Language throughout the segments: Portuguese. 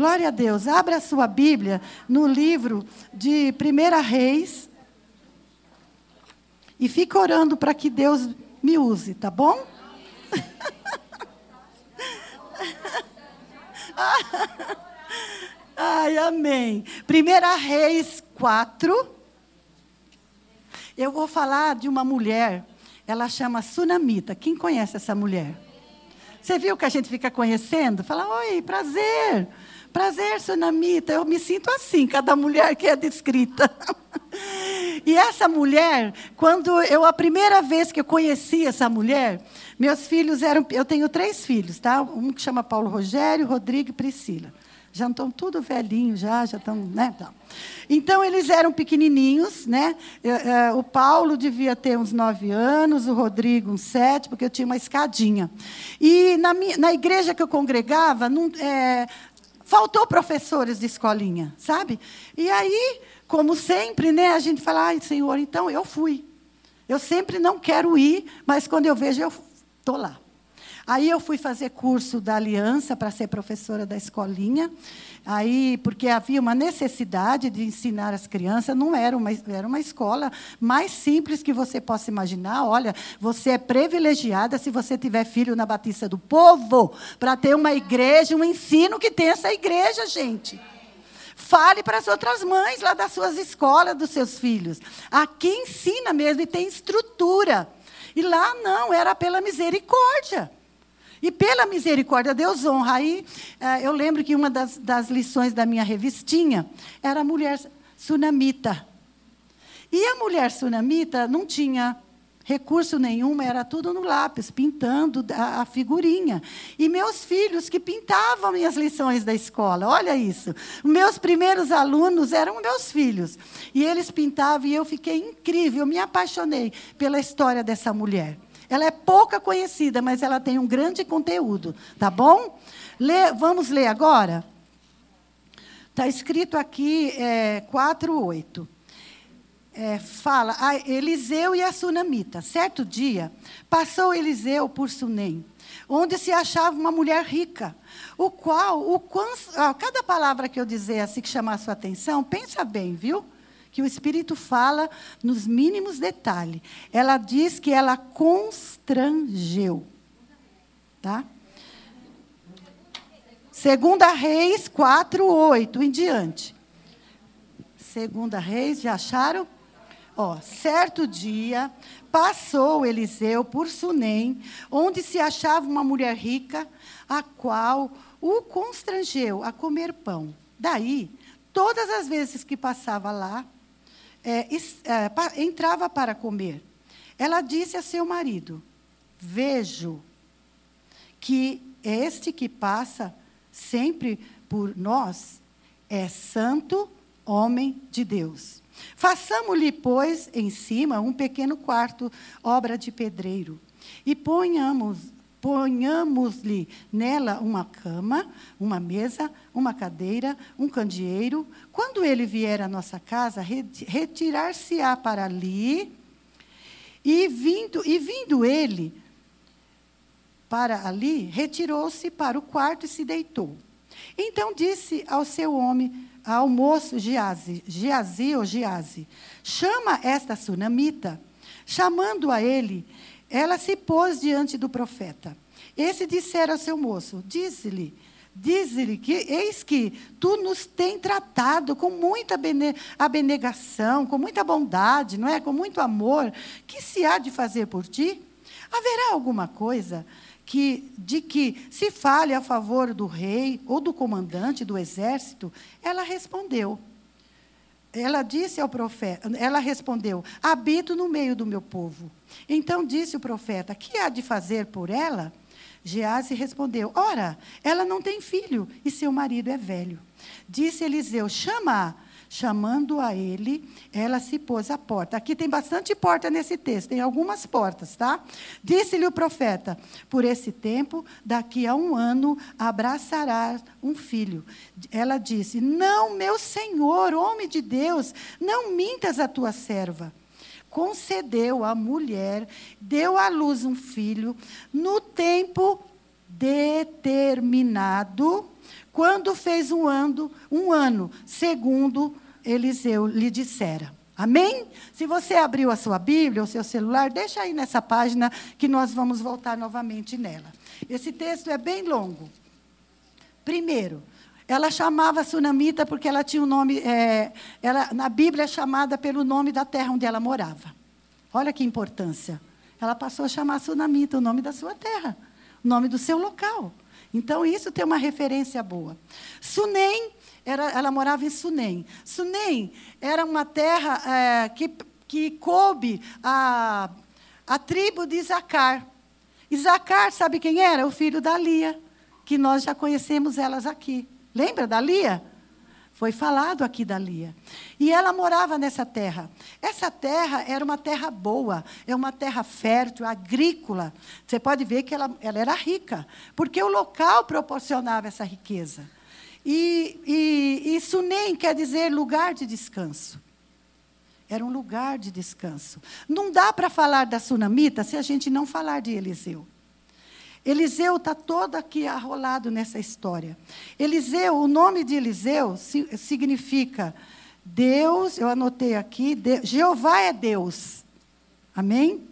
Glória a Deus. Abra a sua Bíblia no livro de 1 Reis. E fica orando para que Deus me use, tá bom? Ai, amém. 1 Reis 4. Eu vou falar de uma mulher, ela chama Sunamita. Quem conhece essa mulher? Você viu que a gente fica conhecendo? Fala, oi, prazer. Prazer, Sunamita. Eu me sinto assim, cada mulher que é descrita. e essa mulher, quando eu, a primeira vez que eu conheci essa mulher, meus filhos eram. Eu tenho três filhos, tá? Um que chama Paulo Rogério, Rodrigo e Priscila. Já estão tudo velhinhos, já, já estão, né? Então, eles eram pequenininhos, né? O Paulo devia ter uns nove anos, o Rodrigo uns sete, porque eu tinha uma escadinha. E na, minha, na igreja que eu congregava, não, é, faltou professores de escolinha, sabe? E aí, como sempre, né, a gente fala, ai, Senhor, então eu fui. Eu sempre não quero ir, mas quando eu vejo, eu estou lá. Aí eu fui fazer curso da Aliança para ser professora da escolinha. Aí, porque havia uma necessidade de ensinar as crianças, não era uma, era uma escola mais simples que você possa imaginar. Olha, você é privilegiada se você tiver filho na Batista do Povo, para ter uma igreja, um ensino que tem essa igreja, gente. Fale para as outras mães lá das suas escolas, dos seus filhos. Aqui ensina mesmo e tem estrutura. E lá não, era pela misericórdia. E pela misericórdia, Deus honra. Aí eh, eu lembro que uma das, das lições da minha revistinha era a mulher sunamita. E a mulher sunamita não tinha recurso nenhum, era tudo no lápis, pintando a, figurinha. E meus filhos que pintavam minhas lições da escola, olha isso. Meus primeiros alunos eram meus filhos. E eles pintavam e eu fiquei incrível, eu me apaixonei pela história dessa mulher. Ela é pouca conhecida, mas ela tem um grande conteúdo, tá bom? Lê, vamos ler agora? Está escrito aqui é, 4,8. É, fala, a Eliseu e a Sunamita. Certo dia, passou Eliseu por Sunem, onde se achava uma mulher rica, o qual, o, cada palavra que eu dizer assim que chamar a sua atenção, pensa bem, viu? Que o Espírito fala nos mínimos detalhes. Ela diz que ela constrangeu. Tá? Segunda Reis 4, 8 em diante. Segunda Reis, já acharam? Ó, certo dia, passou Eliseu por Sunem, onde se achava uma mulher rica, a qual o constrangeu a comer pão. Daí, todas as vezes que passava lá, é, é, entrava para comer. Ela disse a seu marido: Vejo que este que passa sempre por nós é santo homem de Deus. Façamos-lhe, pois, em cima um pequeno quarto, obra de pedreiro, e ponhamos ponhamos-lhe nela uma cama, uma mesa, uma cadeira, um candeeiro. Quando ele vier à nossa casa, retirar-se-á para ali, e vindo, e vindo ele para ali, retirou-se para o quarto e se deitou. Então disse ao seu homem, ao moço Giazi, Giazi ou Giazi, chama esta sunamita. Chamando a ele, ela se pôs diante do profeta. Esse dissera ao seu moço: Diz-lhe, diz-lhe que eis que tu nos tem tratado com muita abnegação, com muita bondade, não é? Com muito amor. Que se há de fazer por ti? Haverá alguma coisa que de que se fale a favor do rei ou do comandante do exército? Ela respondeu: ela disse ao profeta, ela respondeu: Habito no meio do meu povo. Então disse o profeta: Que há de fazer por ela? Gease respondeu: Ora, ela não tem filho e seu marido é velho. Disse Eliseu: Chama-a. Chamando a ele, ela se pôs à porta. Aqui tem bastante porta nesse texto, tem algumas portas, tá? Disse-lhe o profeta: Por esse tempo, daqui a um ano, abraçará um filho. Ela disse: Não, meu senhor, homem de Deus, não mintas a tua serva concedeu à mulher, deu à luz um filho, no tempo determinado quando fez um ano, um ano, segundo Eliseu lhe dissera. Amém? Se você abriu a sua Bíblia, o seu celular, deixa aí nessa página que nós vamos voltar novamente nela. Esse texto é bem longo. Primeiro, ela chamava Sunamita porque ela tinha um nome, é, ela, na Bíblia é chamada pelo nome da terra onde ela morava. Olha que importância. Ela passou a chamar Sunamita, o nome da sua terra, o nome do seu local. Então, isso tem uma referência boa. Sunem, era, ela morava em Sunem. Sunem era uma terra é, que, que coube a, a tribo de Isacar. Isacar, sabe quem era? O filho da Lia, que nós já conhecemos elas aqui. Lembra da Lia? Foi falado aqui da Lia. E ela morava nessa terra. Essa terra era uma terra boa, é uma terra fértil, agrícola. Você pode ver que ela, ela era rica, porque o local proporcionava essa riqueza. E, e isso nem quer dizer lugar de descanso. Era um lugar de descanso. Não dá para falar da sunamita se a gente não falar de Eliseu. Eliseu está todo aqui arrolado nessa história. Eliseu, o nome de Eliseu significa Deus, eu anotei aqui, Jeová é Deus. Amém?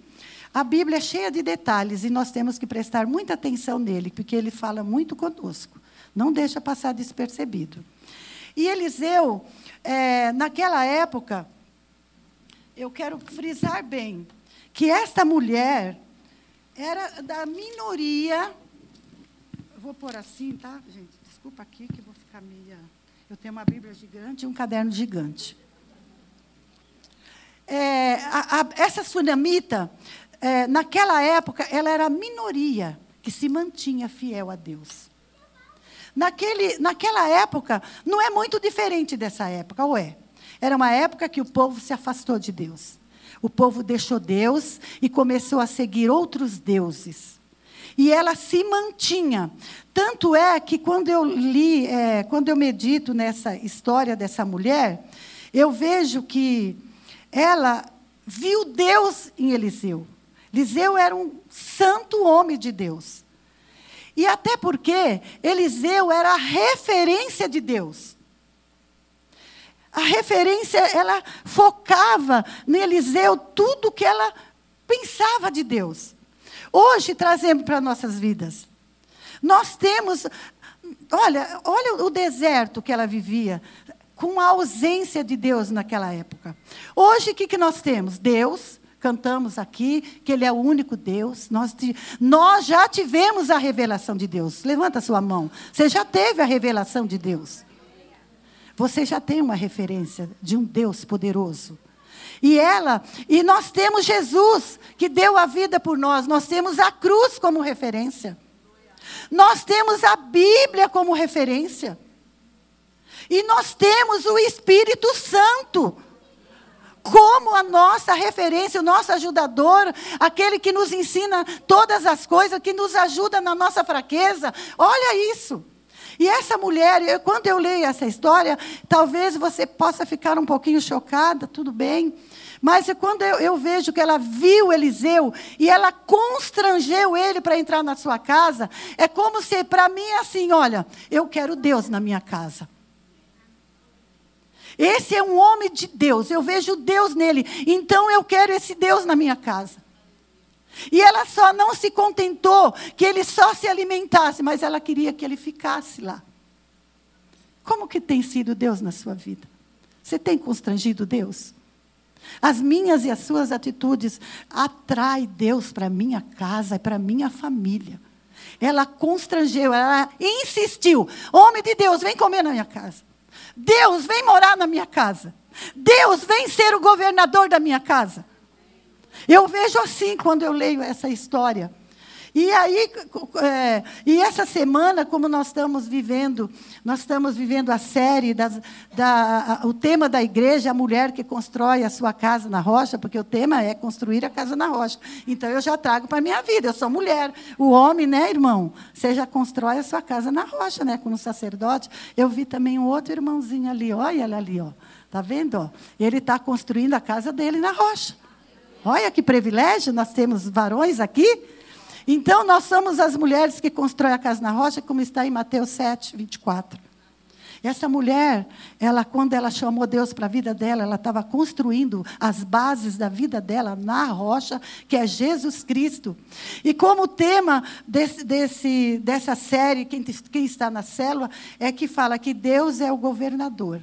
A Bíblia é cheia de detalhes e nós temos que prestar muita atenção nele, porque ele fala muito conosco. Não deixa passar despercebido. E Eliseu, é, naquela época, eu quero frisar bem que esta mulher era da minoria. Vou pôr assim, tá, gente? Desculpa aqui que eu vou ficar meia. Eu tenho uma Bíblia gigante e um caderno gigante. É, a, a, essa sunamita, é, naquela época, ela era a minoria que se mantinha fiel a Deus. Naquele, naquela época, não é muito diferente dessa época, ou é? Era uma época que o povo se afastou de Deus. O povo deixou Deus e começou a seguir outros deuses. E ela se mantinha. Tanto é que quando eu li, é, quando eu medito nessa história dessa mulher, eu vejo que ela viu Deus em Eliseu. Eliseu era um santo homem de Deus. E até porque Eliseu era a referência de Deus. A referência, ela focava no Eliseu tudo que ela pensava de Deus. Hoje trazemos para nossas vidas. Nós temos, olha, olha o deserto que ela vivia, com a ausência de Deus naquela época. Hoje o que, que nós temos? Deus, cantamos aqui que Ele é o único Deus. Nós, nós já tivemos a revelação de Deus. Levanta sua mão. Você já teve a revelação de Deus. Você já tem uma referência de um Deus poderoso. E ela, e nós temos Jesus, que deu a vida por nós, nós temos a cruz como referência. Nós temos a Bíblia como referência. E nós temos o Espírito Santo como a nossa referência, o nosso ajudador, aquele que nos ensina todas as coisas, que nos ajuda na nossa fraqueza. Olha isso. E essa mulher, eu, quando eu leio essa história, talvez você possa ficar um pouquinho chocada, tudo bem. Mas é quando eu, eu, vejo que ela viu Eliseu e ela constrangeu ele para entrar na sua casa, é como se, para mim, é assim: olha, eu quero Deus na minha casa. Esse é um homem de Deus, eu vejo Deus nele, então eu quero esse Deus na minha casa. E ela só não se contentou que ele só se alimentasse, mas ela queria que ele ficasse lá. Como que tem sido Deus na sua vida? Você tem constrangido Deus? As minhas e as suas atitudes atraem Deus para minha casa e para minha família. Ela constrangeu, ela insistiu. Homem de Deus, vem comer na minha casa. Deus, vem morar na minha casa. Deus, vem ser o governador da minha casa. Eu vejo assim quando eu leio essa história. E aí, é, e essa semana, como nós estamos vivendo, nós estamos vivendo a série, das, da, a, o tema da igreja, a mulher que constrói a sua casa na rocha, porque o tema é construir a casa na rocha. Então eu já trago para a minha vida, eu sou mulher. O homem, né, irmão? Você já constrói a sua casa na rocha, né? Como sacerdote. Eu vi também um outro irmãozinho ali, olha ele ali, ó. Está vendo? Ele está construindo a casa dele na rocha. Olha que privilégio, nós temos varões aqui. Então, nós somos as mulheres que constroem a casa na rocha, como está em Mateus 7, 24. Essa mulher, ela quando ela chamou Deus para a vida dela, ela estava construindo as bases da vida dela na rocha, que é Jesus Cristo. E como tema desse, desse, dessa série, quem, quem está na célula, é que fala que Deus é o governador.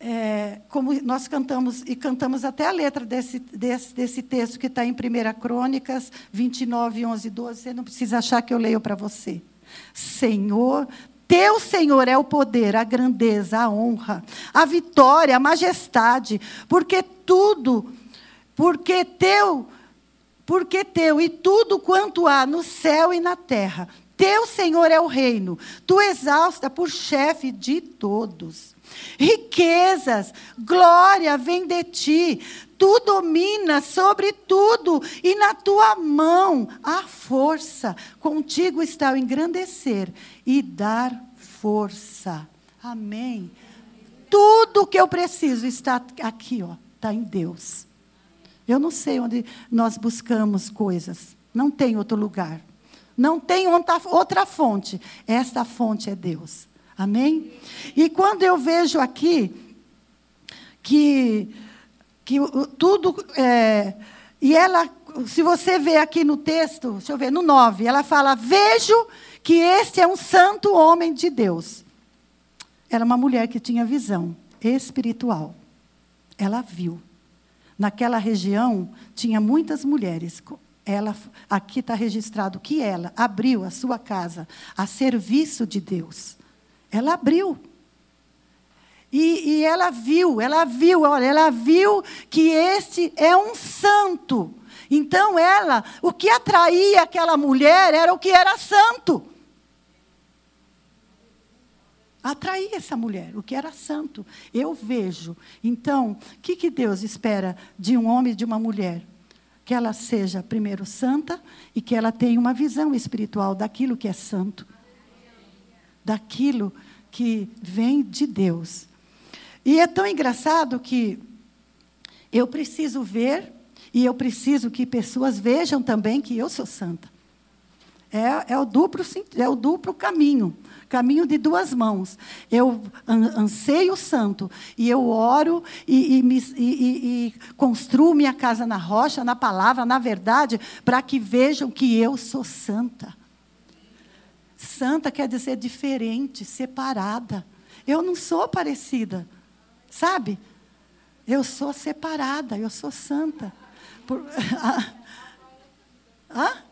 É, como nós cantamos, e cantamos até a letra desse, desse, desse texto que está em 1 Crônicas 29, 11 e 12, você não precisa achar que eu leio para você. Senhor, teu Senhor é o poder, a grandeza, a honra, a vitória, a majestade, porque tudo, porque teu, porque teu e tudo quanto há no céu e na terra. Teu Senhor é o reino, tu exausta por chefe de todos. Riquezas, glória vem de ti, tu dominas sobre tudo, e na tua mão há força. Contigo está o engrandecer e dar força. Amém. Tudo que eu preciso está aqui, ó, está em Deus. Eu não sei onde nós buscamos coisas. Não tem outro lugar. Não tem outra fonte. Esta fonte é Deus. Amém? E quando eu vejo aqui que, que tudo. É, e ela, se você vê aqui no texto, deixa eu ver, no 9, ela fala: Vejo que este é um santo homem de Deus. Era uma mulher que tinha visão espiritual. Ela viu. Naquela região tinha muitas mulheres. Ela, aqui está registrado que ela abriu a sua casa a serviço de Deus. Ela abriu. E, e, ela viu, ela viu, olha, ela viu que este é um santo. Então ela, o que atraía aquela mulher era o que era santo. Atraía essa mulher, o que era santo. Eu vejo. Então, o que, que Deus espera de um homem e de uma mulher? Que ela seja, primeiro, santa e que ela tenha uma visão espiritual daquilo que é santo daquilo que vem de Deus. E é tão engraçado que eu preciso ver e eu preciso que pessoas vejam também que eu sou santa. É, é, o, duplo, é o duplo caminho caminho de duas mãos. Eu anseio o santo e eu oro e, e, me, e, e, construo minha casa na rocha, na palavra, na verdade, para que vejam que eu sou santa. Santa quer dizer diferente, separada. Eu não sou parecida, sabe? Eu sou separada, eu sou santa. Por... Hã?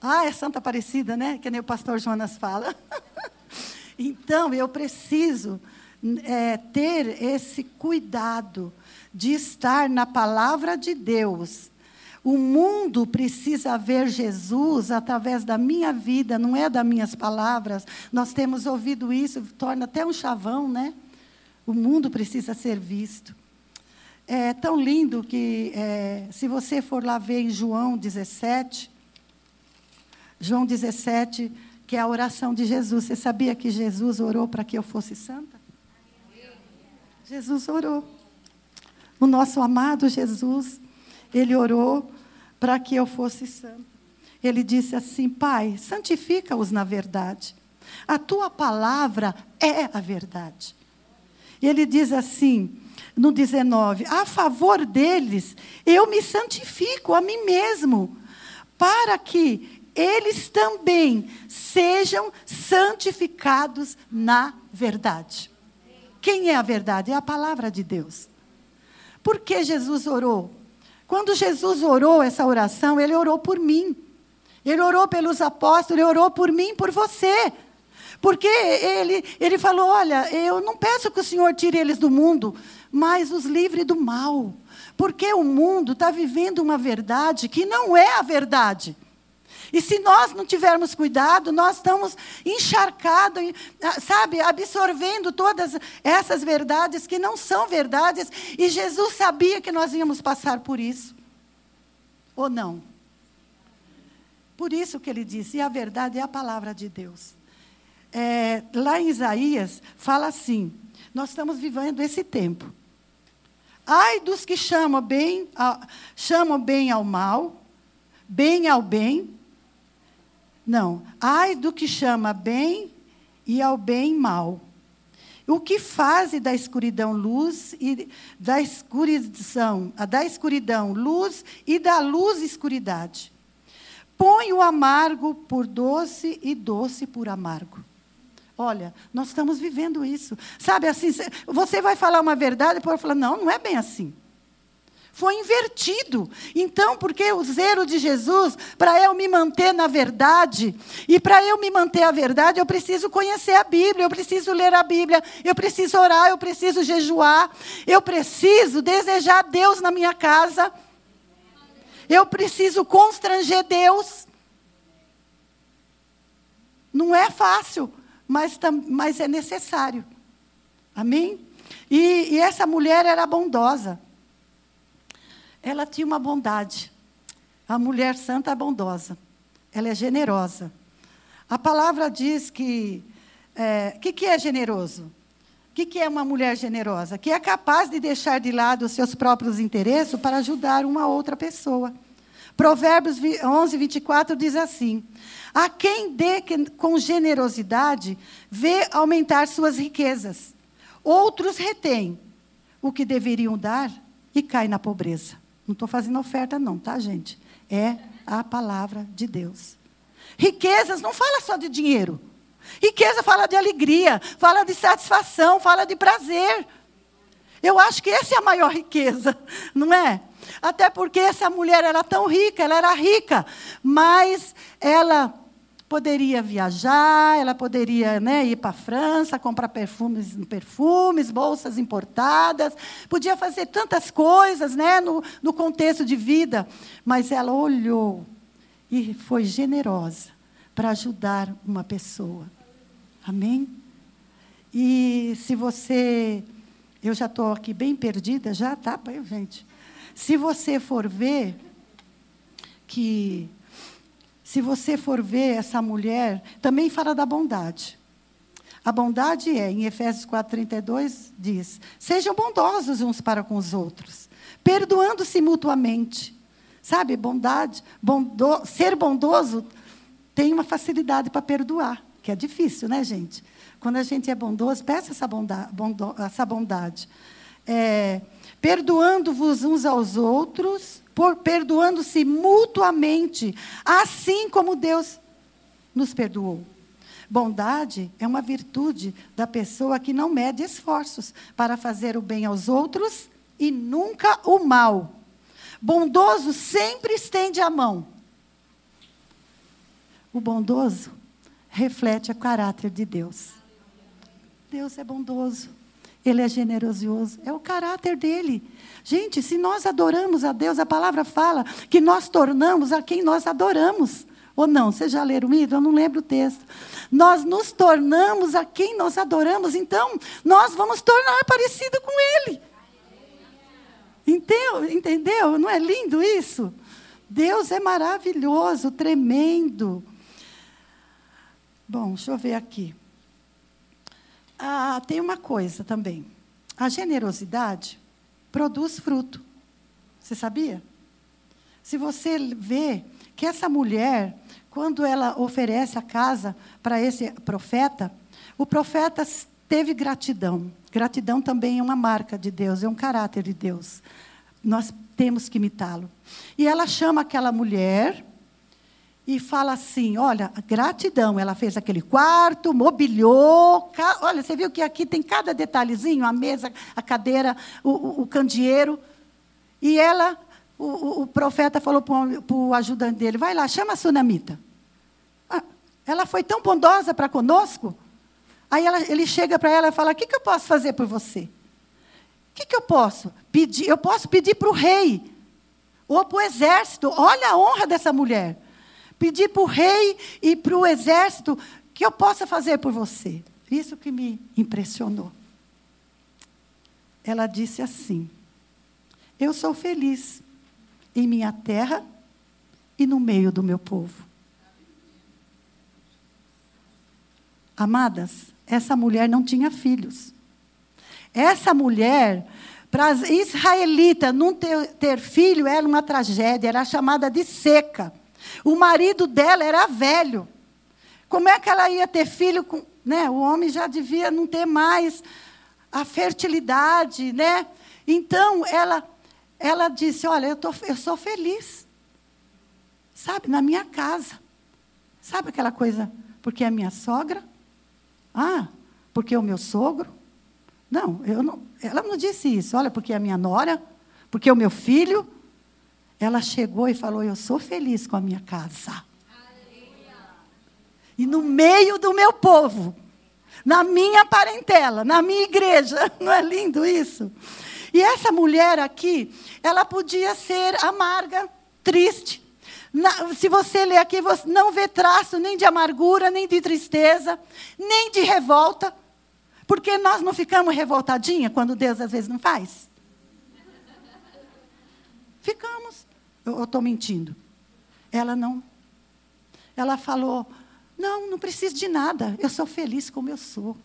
Ah, é Santa Aparecida, né? Que nem o pastor Jonas fala. então, eu preciso é, ter esse cuidado de estar na palavra de Deus o mundo precisa ver Jesus através da minha vida, não é das minhas palavras. Nós temos ouvido isso, torna até um chavão, né? O mundo precisa ser visto. É tão lindo que, é, se você for lá ver em João 17, João 17, que é a oração de Jesus. Você sabia que Jesus orou para que eu fosse santa? Jesus orou. O nosso amado Jesus, ele orou para que eu fosse santo. Ele disse assim: Pai, santifica-os na verdade. A tua palavra é a verdade. E ele diz assim, no 19: A favor deles, eu me santifico a mim mesmo, para que eles também sejam santificados na verdade. Quem é a verdade? É a palavra de Deus. Por que Jesus orou? Quando Jesus orou essa oração, ele orou por mim. Ele orou pelos apóstolos, ele orou por mim, por você. Porque ele, ele falou: Olha, eu não peço que o Senhor tire eles do mundo, mas os livre do mal. Porque o mundo está vivendo uma verdade que não é a verdade. E se nós não tivermos cuidado, nós estamos encharcados, sabe, absorvendo todas essas verdades que não são verdades. E Jesus sabia que nós íamos passar por isso. Ou não? Por isso que ele disse, e a verdade é a palavra de Deus. É, lá em Isaías, fala assim: nós estamos vivendo esse tempo. Ai dos que chamam bem, chamam bem ao mal, bem ao bem. Não, ai do que chama bem e ao bem mal. O que faz da escuridão luz e da escuridão, da escuridão luz e da luz escuridade. Põe o amargo por doce e doce por amargo. Olha, nós estamos vivendo isso. Sabe assim, você vai falar uma verdade e depois falar, não, não é bem assim. Foi invertido. Então, porque o zelo de Jesus, para eu me manter na verdade, e para eu me manter a verdade, eu preciso conhecer a Bíblia, eu preciso ler a Bíblia, eu preciso orar, eu preciso jejuar, eu preciso desejar Deus na minha casa, eu preciso constranger Deus. Não é fácil mas, mas é necessário. Amém? E, e essa mulher era bondosa. Ela tinha uma bondade. A mulher santa é bondosa. Ela é generosa. A palavra diz que. O é, que, que é generoso? O que, que é uma mulher generosa? Que é capaz de deixar de lado os seus próprios interesses para ajudar uma outra pessoa. Provérbios 11, 24 diz assim: A quem dê com generosidade, vê aumentar suas riquezas. Outros retêm o que deveriam dar e cai na pobreza. Não estou fazendo oferta, não, tá, gente? É a palavra de Deus. Riquezas não fala só de dinheiro. Riqueza fala de alegria, fala de satisfação, fala de prazer. Eu acho que essa é a maior riqueza, não é? Até porque essa mulher era tão rica, ela era rica, mas ela poderia viajar, ela poderia né, ir para a França, comprar perfumes, perfumes, bolsas importadas, podia fazer tantas coisas né, no, no contexto de vida, mas ela olhou e foi generosa para ajudar uma pessoa. Amém? E se você. Eu já estou aqui bem perdida, já, tá, gente? Se você for ver que se você for ver essa mulher, também fala da bondade. A bondade é, em Efésios 4:32 diz: "Sejam bondosos uns para com os outros, perdoando-se mutuamente". Sabe, bondade, bondo, ser bondoso tem uma facilidade para perdoar, que é difícil, né, gente? Quando a gente é bondoso, peça essa bondade. Bondo, essa bondade. É, perdoando-vos uns aos outros, perdoando-se mutuamente, assim como Deus nos perdoou. Bondade é uma virtude da pessoa que não mede esforços para fazer o bem aos outros e nunca o mal. Bondoso sempre estende a mão. O bondoso reflete o caráter de Deus. Deus é bondoso. Ele é generoso, é o caráter dele. Gente, se nós adoramos a Deus, a palavra fala que nós tornamos a quem nós adoramos. Ou não? Vocês já leram isso? Eu não lembro o texto. Nós nos tornamos a quem nós adoramos, então nós vamos tornar parecido com Ele. Entendeu? Entendeu? Não é lindo isso? Deus é maravilhoso, tremendo. Bom, deixa eu ver aqui. Ah, tem uma coisa também. A generosidade produz fruto. Você sabia? Se você vê que essa mulher, quando ela oferece a casa para esse profeta, o profeta teve gratidão. Gratidão também é uma marca de Deus, é um caráter de Deus. Nós temos que imitá-lo. E ela chama aquela mulher e fala assim: olha, gratidão, ela fez aquele quarto, mobiliou. Olha, você viu que aqui tem cada detalhezinho: a mesa, a cadeira, o, o, o candeeiro. E ela, o, o profeta falou para o ajudante dele: vai lá, chama a sunamita. Ah, ela foi tão bondosa para conosco. Aí ela, ele chega para ela e fala: o que, que eu posso fazer por você? O que, que eu posso? Pedir, eu posso pedir para o rei, ou para o exército. Olha a honra dessa mulher pedir para o rei e para o exército que eu possa fazer por você. Isso que me impressionou. Ela disse assim: Eu sou feliz em minha terra e no meio do meu povo. Amadas, essa mulher não tinha filhos. Essa mulher Para as israelitas, não ter, ter filho era uma tragédia, era chamada de seca. O marido dela era velho. Como é que ela ia ter filho com. Né? O homem já devia não ter mais a fertilidade, né? Então, ela, ela disse: Olha, eu, tô, eu sou feliz. Sabe, na minha casa. Sabe aquela coisa? Porque é minha sogra? Ah, porque é o meu sogro? Não, eu não, ela não disse isso. Olha, porque é a minha nora, porque é o meu filho. Ela chegou e falou: Eu sou feliz com a minha casa. E no meio do meu povo, na minha parentela, na minha igreja. Não é lindo isso? E essa mulher aqui, ela podia ser amarga, triste. Na, se você ler aqui, você não vê traço nem de amargura, nem de tristeza, nem de revolta. Porque nós não ficamos revoltadinha quando Deus às vezes não faz? Ficamos. Eu estou mentindo. Ela não. Ela falou: Não, não preciso de nada. Eu sou feliz como eu sou.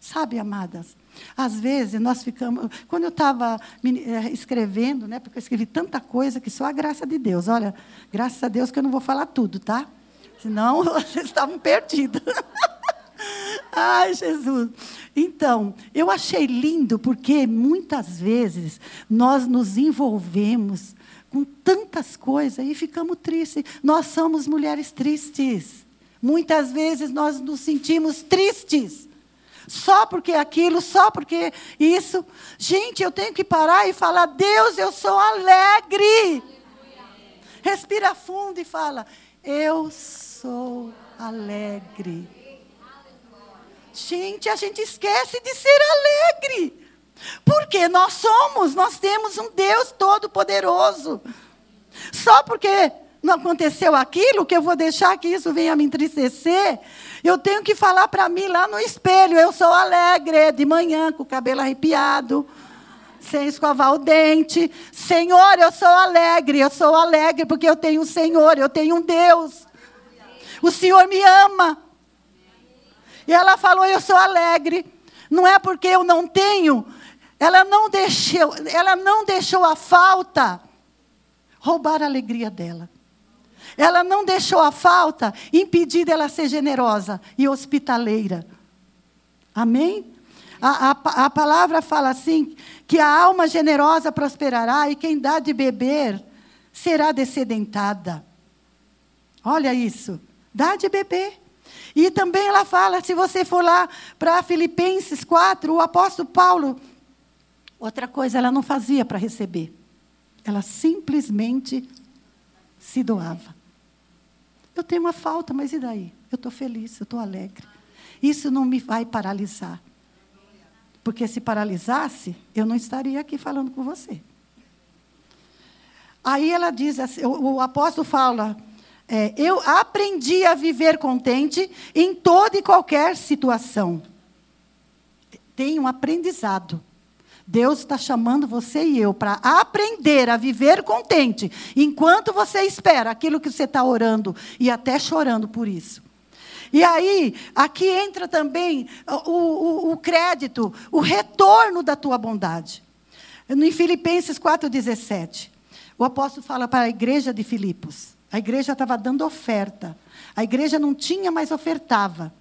Sabe, amadas? Às vezes nós ficamos. Quando eu estava eh, escrevendo, né, porque eu escrevi tanta coisa que só a graça de Deus. Olha, graças a Deus que eu não vou falar tudo, tá? Senão vocês estavam perdidos. Ai, Jesus. Então, eu achei lindo porque muitas vezes nós nos envolvemos com tantas coisas e ficamos tristes. Nós somos mulheres tristes. Muitas vezes nós nos sentimos tristes. Só porque aquilo, só porque isso. Gente, eu tenho que parar e falar: Deus, eu sou alegre. Respira fundo e fala: Eu sou alegre. Gente, a gente esquece de ser alegre. Porque nós somos, nós temos um Deus todo-poderoso. Só porque não aconteceu aquilo, que eu vou deixar que isso venha me entristecer, eu tenho que falar para mim lá no espelho: eu sou alegre, de manhã, com o cabelo arrepiado, sem escovar o dente. Senhor, eu sou alegre, eu sou alegre porque eu tenho um Senhor, eu tenho um Deus. O Senhor me ama. E ela falou: Eu sou alegre. Não é porque eu não tenho. Ela não deixou, ela não deixou a falta roubar a alegria dela. Ela não deixou a falta impedir dela ser generosa e hospitaleira. Amém? A, a, a, palavra fala assim: que a alma generosa prosperará e quem dá de beber será descedentada. Olha isso. Dá de beber. E também ela fala, se você for lá para Filipenses 4, o apóstolo Paulo, outra coisa ela não fazia para receber. Ela simplesmente se doava. Eu tenho uma falta, mas e daí? Eu estou feliz, eu estou alegre. Isso não me vai paralisar. Porque se paralisasse, eu não estaria aqui falando com você. Aí ela diz assim, o, apóstolo fala, é, eu aprendi a viver contente em toda e qualquer situação. Tem um aprendizado. Deus está chamando você e eu para aprender a viver contente, enquanto você espera aquilo que você está orando e até chorando por isso. E aí, aqui entra também o, o, o crédito, o retorno da tua bondade. Em Filipenses 4,17, o apóstolo fala para a igreja de Filipos. A igreja estava dando oferta. A igreja não tinha, mas ofertava.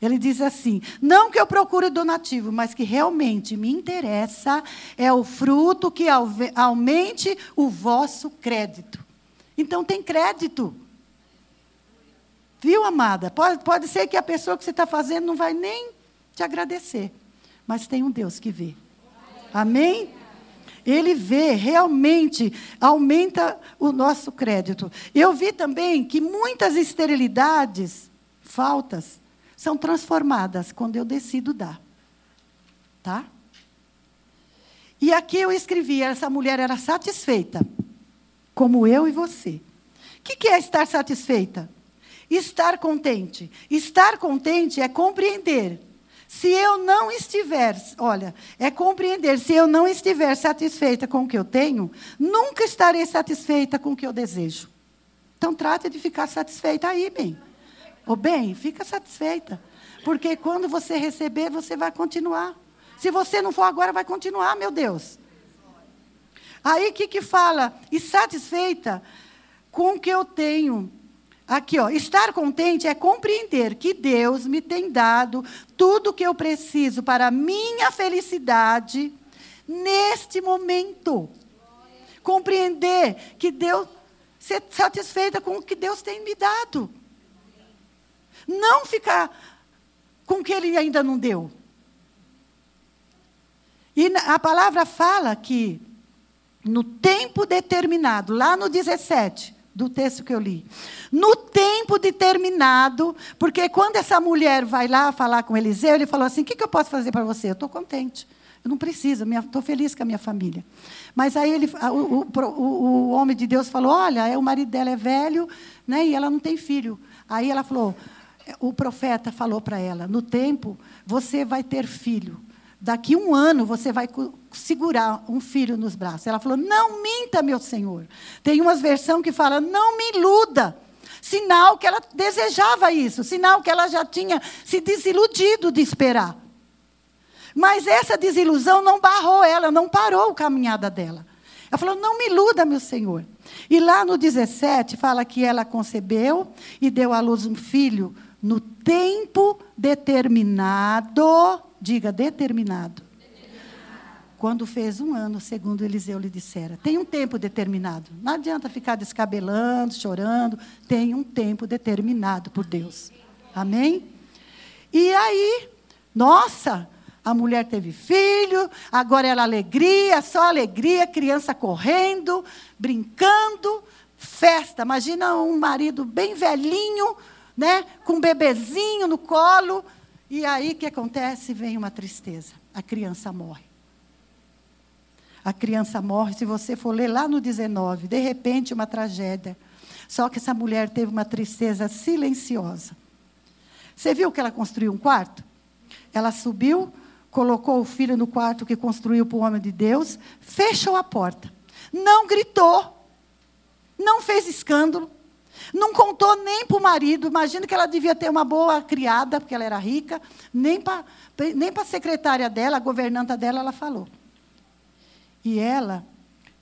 Ele diz assim: não que eu procure donativo, mas que realmente me interessa é o fruto que aumente o vosso crédito. Então tem crédito. Viu, amada? Pode, pode ser que a pessoa que você está fazendo não vai nem te agradecer. Mas tem um Deus que vê. Amém? Ele vê, realmente aumenta o nosso crédito. Eu vi também que muitas esterilidades, faltas, são transformadas quando eu decido dar. Tá? E aqui eu escrevi: essa mulher era satisfeita, como eu e você. O que, que é estar satisfeita? Estar contente. Estar contente é compreender se eu não estiver, olha, é compreender, se eu não estiver satisfeita com o que eu tenho, nunca estarei satisfeita com o que eu desejo. Então trate de ficar satisfeita aí, bem. Ou bem, fica satisfeita. Porque quando você receber, você vai continuar. Se você não for agora, vai continuar, meu Deus. Aí o que, que fala? E satisfeita com o que eu tenho. Aqui, ó, estar contente é compreender que Deus me tem dado tudo o que eu preciso para a minha felicidade neste momento. Compreender que Deus, ser satisfeita com o que Deus tem me dado. Não ficar com o que Ele ainda não deu. E a palavra fala que no tempo determinado, lá no 17 do texto que eu li, no tempo determinado, porque quando essa mulher vai lá falar com Eliseu, ele falou assim: O que, que eu posso fazer para você? Eu estou contente. Eu não preciso, estou feliz com a minha família. Mas aí ele, o, o, o, homem de Deus falou: Olha, é, o marido dela é velho né, e ela não tem filho. Aí ela falou: O profeta falou para ela: No tempo, você vai ter filho. Daqui um ano você vai segurar um filho nos braços. Ela falou: Não minta, meu senhor. Tem uma versão que fala: Não me iluda. Sinal que ela desejava isso, sinal que ela já tinha se desiludido de esperar. Mas essa desilusão não barrou ela, não parou a caminhada dela. Ela falou: Não me iluda, meu senhor. E lá no 17 fala que ela concebeu e deu à luz um filho no tempo determinado Diga, determinado. Quando fez um ano, segundo Eliseu lhe dissera. Tem um tempo determinado. Não adianta ficar descabelando, chorando. Tem um tempo determinado por Deus. Amém? E aí, nossa, a mulher teve filho, agora era alegria, só alegria, criança correndo, brincando, festa. Imagina um marido bem velhinho, né, com um bebezinho no colo, e aí o que acontece? Vem uma tristeza. A criança morre. A criança morre, se você for ler lá no 19, de repente uma tragédia. Só que essa mulher teve uma tristeza silenciosa. Você viu que ela construiu um quarto? Ela subiu, colocou o filho no quarto que construiu para o homem de Deus, fechou a porta. Não gritou, não fez escândalo, não contou nem para o marido. Imagina que ela devia ter uma boa criada, porque ela era rica. Nem para nem a secretária dela, a governanta dela, ela falou. E ela,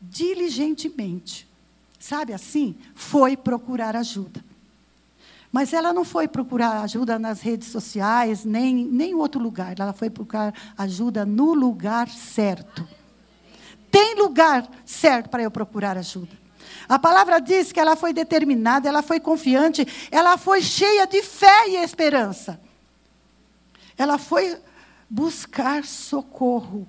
diligentemente, sabe assim, foi procurar ajuda. Mas ela não foi procurar ajuda nas redes sociais, nem em outro lugar. Ela foi procurar ajuda no lugar certo. Tem lugar certo para eu procurar ajuda. A palavra diz que ela foi determinada, ela foi confiante, ela foi cheia de fé e esperança. Ela foi buscar socorro.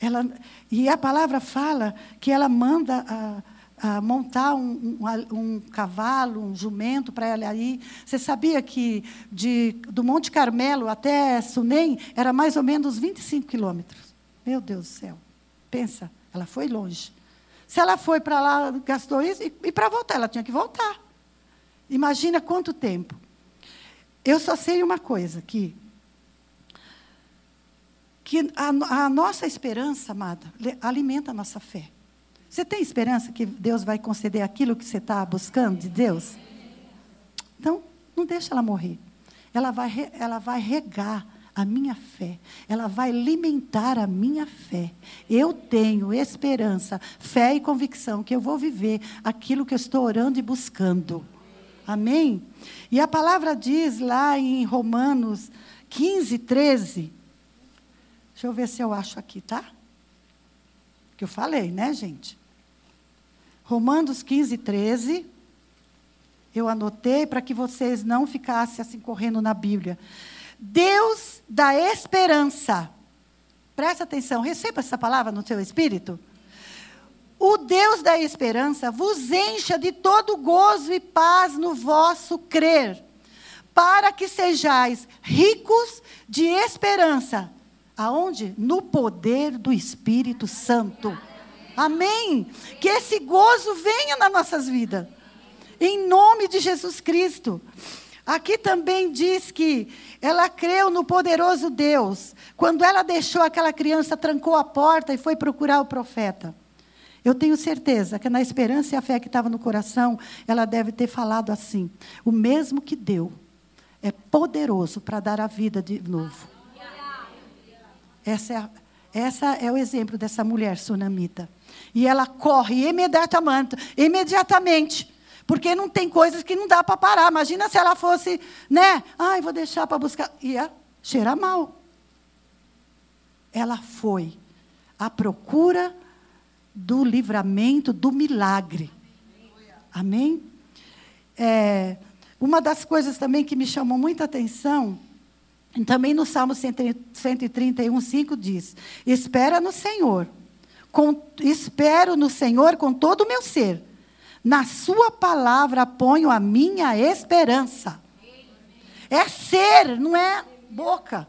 Ela, e a palavra fala que ela manda a, a montar um, um, um, cavalo, um jumento para ela ir. Você sabia que de, do Monte Carmelo até Sunem era mais ou menos 25 quilômetros? Meu Deus do céu. Pensa, ela foi longe. Se ela foi para lá, gastou isso, e, e para voltar, ela tinha que voltar. Imagina quanto tempo. Eu só sei uma coisa, que, que a, a nossa esperança, amada, alimenta a nossa fé. Você tem esperança que Deus vai conceder aquilo que você está buscando de Deus? Então, não deixa ela morrer. Ela vai, ela vai regar a minha fé, ela vai alimentar a minha fé. Eu tenho esperança, fé e convicção que eu vou viver aquilo que eu estou orando e buscando. Amém? E a palavra diz lá em Romanos 15, 13. Deixa eu ver se eu acho aqui, tá? Que eu falei, né, gente? Romanos 15, 13. Eu anotei para que vocês não ficassem assim correndo na Bíblia. Deus da esperança. Presta atenção, receba essa palavra no seu espírito. O Deus da esperança vos encha de todo gozo e paz no vosso crer, para que sejais ricos de esperança. Aonde? No poder do Espírito Santo. Amém? Que esse gozo venha nas nossas vidas. Em nome de Jesus Cristo. Aqui também diz que ela creu no poderoso Deus. Quando ela deixou aquela criança, trancou a porta e foi procurar o profeta. Eu tenho certeza que na esperança e a fé que estava no coração, ela deve ter falado assim: o mesmo que deu é poderoso para dar a vida de novo. Essa é a, Essa é o exemplo dessa mulher sunamita. E ela corre imediatamente, imediatamente. Porque não tem coisas que não dá para parar. Imagina se ela fosse, né? Ai, vou deixar para buscar. Ia cheirar mal. Ela foi à procura do livramento, do milagre. Amém? É, uma das coisas também que me chamou muita atenção, também no Salmo 131, 5 diz: Espera no Senhor, com, espero no Senhor com todo o meu ser. Na Sua palavra ponho a minha esperança. É ser, não é boca.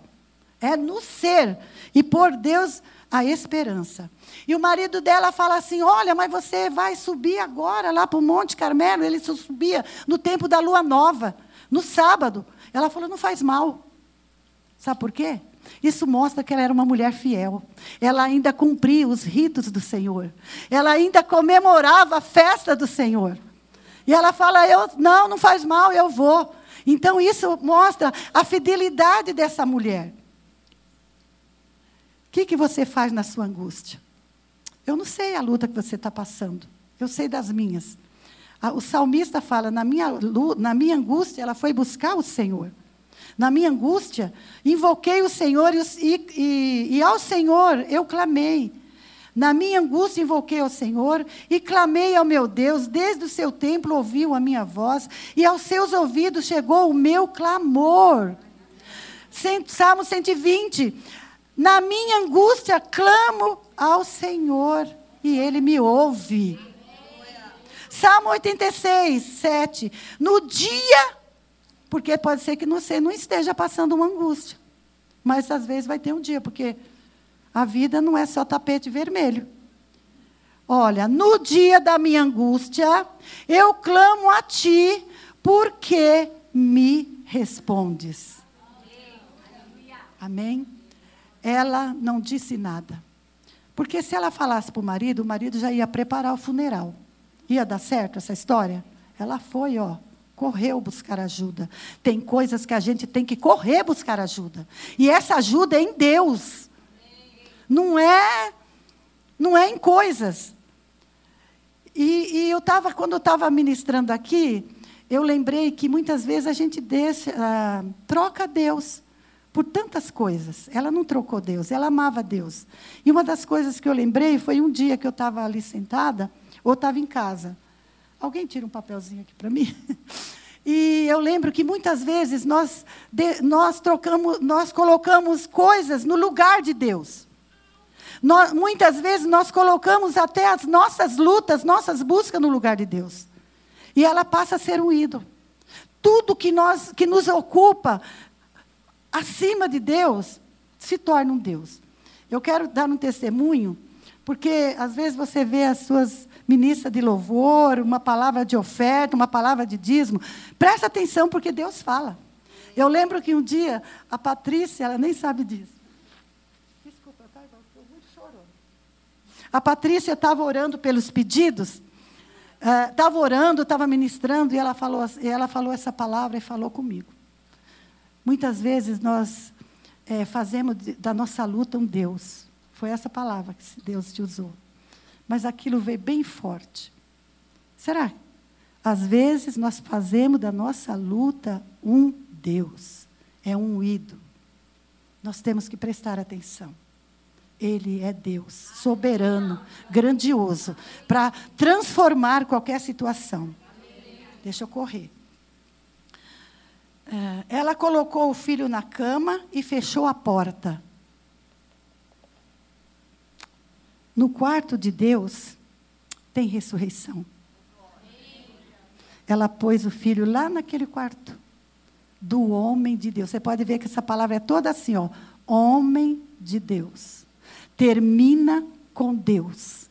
É no ser. E por Deus a esperança. E o marido dela fala assim: Olha, mas você vai subir agora lá para o Monte Carmelo. Ele subia no tempo da lua nova, no sábado. Ela falou: Não faz mal. Sabe por quê? Isso mostra que ela era uma mulher fiel. Ela ainda cumpria os ritos do Senhor. Ela ainda comemorava a festa do Senhor. E ela fala: eu, Não, não faz mal, eu vou. Então isso mostra a fidelidade dessa mulher. O que, que você faz na sua angústia? Eu não sei a luta que você está passando. Eu sei das minhas. O salmista fala: na minha, na minha angústia, ela foi buscar o Senhor. Na minha angústia, invoquei o Senhor e, e, e, ao Senhor eu clamei. Na minha angústia, invoquei ao Senhor e clamei ao meu Deus. Desde o seu templo ouviu a minha voz e aos seus ouvidos chegou o meu clamor. Salmo 120. Na minha angústia, clamo ao Senhor e ele me ouve. Salmo 86, 7. No dia porque pode ser que você não esteja passando uma angústia. Mas às vezes vai ter um dia, porque a vida não é só tapete vermelho. Olha, no dia da minha angústia, eu clamo a ti, porque me respondes. Amém? Ela não disse nada. Porque se ela falasse para o marido, o marido já ia preparar o funeral. Ia dar certo essa história? Ela foi, ó, correu buscar ajuda. Tem coisas que a gente tem que correr buscar ajuda. E essa ajuda é em Deus. Não é, não é em coisas. E, e eu estava, quando eu estava ministrando aqui, eu lembrei que muitas vezes a gente deixa, uh, troca Deus por tantas coisas. Ela não trocou Deus, ela amava Deus. E uma das coisas que eu lembrei foi um dia que eu estava ali sentada, ou estava em casa. Alguém tira um papelzinho aqui para mim? E eu lembro que muitas vezes nós, de, nós trocamos, nós colocamos coisas no lugar de Deus. Nós, muitas vezes nós colocamos até as nossas lutas, nossas buscas no lugar de Deus. E ela passa a ser um ídolo. Tudo que, nós, que nos ocupa acima de Deus se torna um Deus. Eu quero dar um testemunho, porque às vezes você vê as suas ministra de louvor, uma palavra de oferta, uma palavra de dízimo. Presta atenção, porque Deus fala. Eu lembro que um dia, a Patrícia, ela nem sabe disso. Desculpa, tá? estou muito chorando. A Patrícia estava orando pelos pedidos, estava uh, orando, estava ministrando, e ela, falou, e ela falou essa palavra e falou comigo. Muitas vezes nós é, fazemos da nossa luta um Deus. Foi essa palavra que Deus te usou mas aquilo veio bem forte. Será? Às vezes nós fazemos da nossa luta um Deus, é um ídolo. Nós temos que prestar atenção. Ele é Deus, soberano, grandioso, para transformar qualquer situação. Deixa eu correr. É, ela colocou o filho na cama e fechou a porta. No quarto de Deus tem ressurreição. Ela pôs o filho lá naquele quarto do homem de Deus. Você pode ver que essa palavra é toda assim, ó, homem de Deus. Termina com Deus.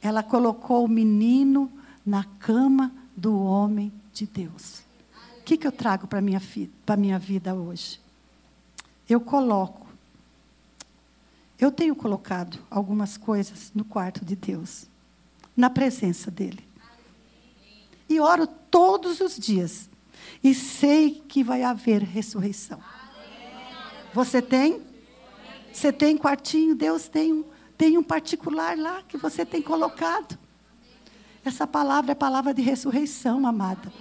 Ela colocou o menino na cama do homem de Deus. O que, que eu trago para a minha, minha vida hoje? Eu coloco eu tenho colocado algumas coisas no quarto de Deus, na presença dEle. E oro todos os dias. E sei que vai haver ressurreição. Você tem? Você tem quartinho, Deus tem um, tem um particular lá que você tem colocado. Essa palavra é palavra de ressurreição, amada.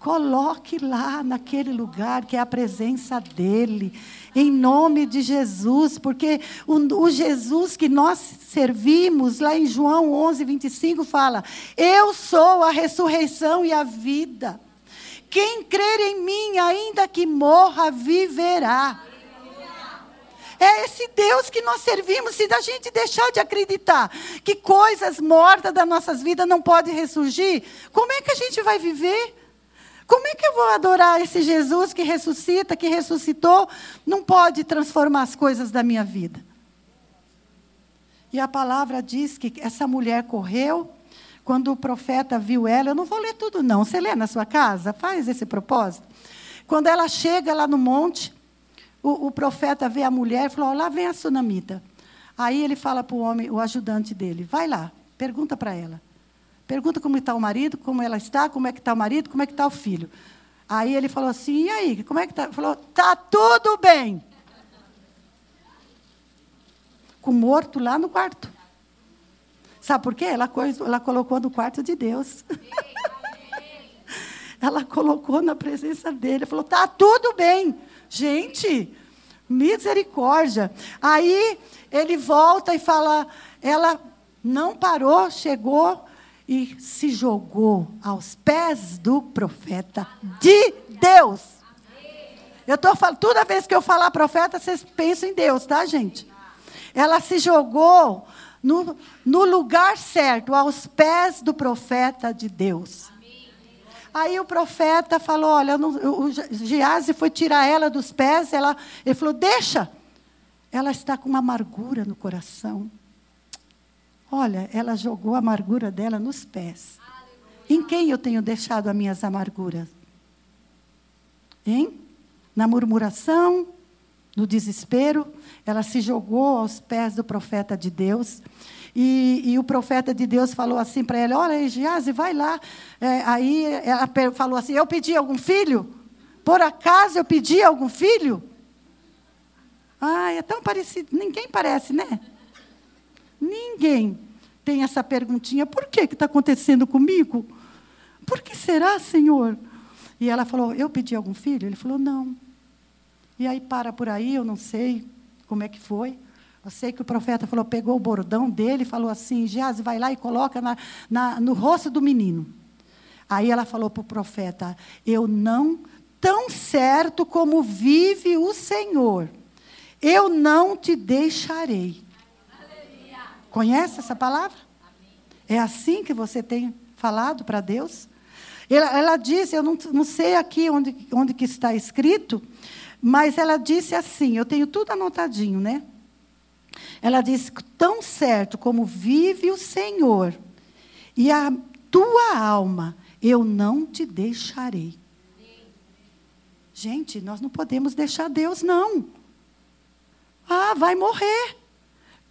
Coloque lá naquele lugar que é a presença dEle, em nome de Jesus, porque o, o, Jesus que nós servimos, lá em João 11, 25, fala: Eu sou a ressurreição e a vida. Quem crer em mim, ainda que morra, viverá. É esse Deus que nós servimos. Se a gente deixar de acreditar que coisas mortas das nossas vidas não podem ressurgir, como é que a gente vai viver? Como é que eu vou adorar esse Jesus que ressuscita, que ressuscitou, não pode transformar as coisas da minha vida? E a palavra diz que essa mulher correu, quando o profeta viu ela, eu não vou ler tudo não, você lê na sua casa, faz esse propósito. Quando ela chega lá no monte, o, o profeta vê a mulher e falou, lá vem a sunamita. Aí ele fala para o homem, o ajudante dele, vai lá, pergunta para ela. Pergunta como está o marido, como ela está, como é que está o marido, como é que está o filho. Aí ele falou assim, e aí, como é que está? Falou, está tudo bem. Com o morto lá no quarto. Sabe por quê? Ela, ela colocou no quarto de Deus. ela colocou na presença dele. Falou, está tudo bem. Gente, misericórdia. Aí ele volta e fala, ela não parou, chegou e se jogou aos pés do profeta de Deus. Eu estou falando, toda vez que eu falar profeta, vocês pensam em Deus, tá, gente? Ela se jogou no, no lugar certo, aos pés do profeta de Deus. Aí o profeta falou: Olha, não, o Gease foi tirar ela dos pés. Ela, ele falou: Deixa. Ela está com uma amargura no coração. Olha, ela jogou a amargura dela nos pés. Em quem eu tenho deixado as minhas amarguras? Hein? Na murmuração, no desespero, ela se jogou aos pés do profeta de Deus. E, e o profeta de Deus falou assim para ela: Olha, Giase, vai lá. É, aí ela falou assim: Eu pedi algum filho? Por acaso eu pedi algum filho? Ai, é tão parecido. Ninguém parece, né? Ninguém tem essa perguntinha: por que está acontecendo comigo? Por que será, Senhor? E ela falou: eu pedi algum filho? Ele falou: não. E aí para por aí, eu não sei como é que foi. Eu sei que o profeta falou, pegou o bordão dele e falou assim: Geazi, vai lá e coloca na, na, no rosto do menino. Aí ela falou para o profeta: Eu não, tão certo como vive o Senhor, eu não te deixarei. Conhece essa palavra? É assim que você tem falado para Deus? Ela, ela, disse, eu não, não sei aqui onde, onde que está escrito, mas ela disse assim, eu tenho tudo anotadinho, né? Ela disse, tão certo como vive o Senhor e a tua alma, eu não te deixarei. Gente, nós não podemos deixar Deus, não. Ah, vai morrer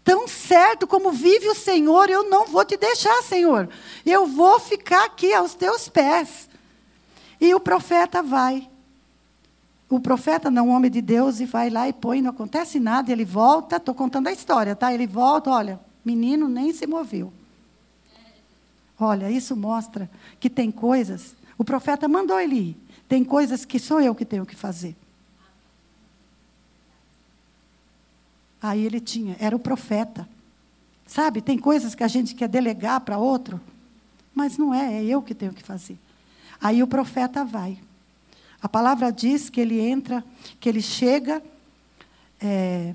tão certo como vive o Senhor, eu não vou te deixar, Senhor. Eu vou ficar aqui aos teus pés. E o profeta vai. O profeta não, o homem de Deus, e vai lá e põe, não acontece nada, ele volta, estou contando a história, tá? Ele volta, olha, menino nem se moveu. Olha, isso mostra que tem coisas, o profeta mandou ele ir, tem coisas que sou eu que tenho que fazer. Aí ele tinha, era o profeta. Sabe, tem coisas que a gente quer delegar para outro, mas não é, é eu que tenho que fazer. Aí o profeta vai. A palavra diz que ele entra, que ele chega, é,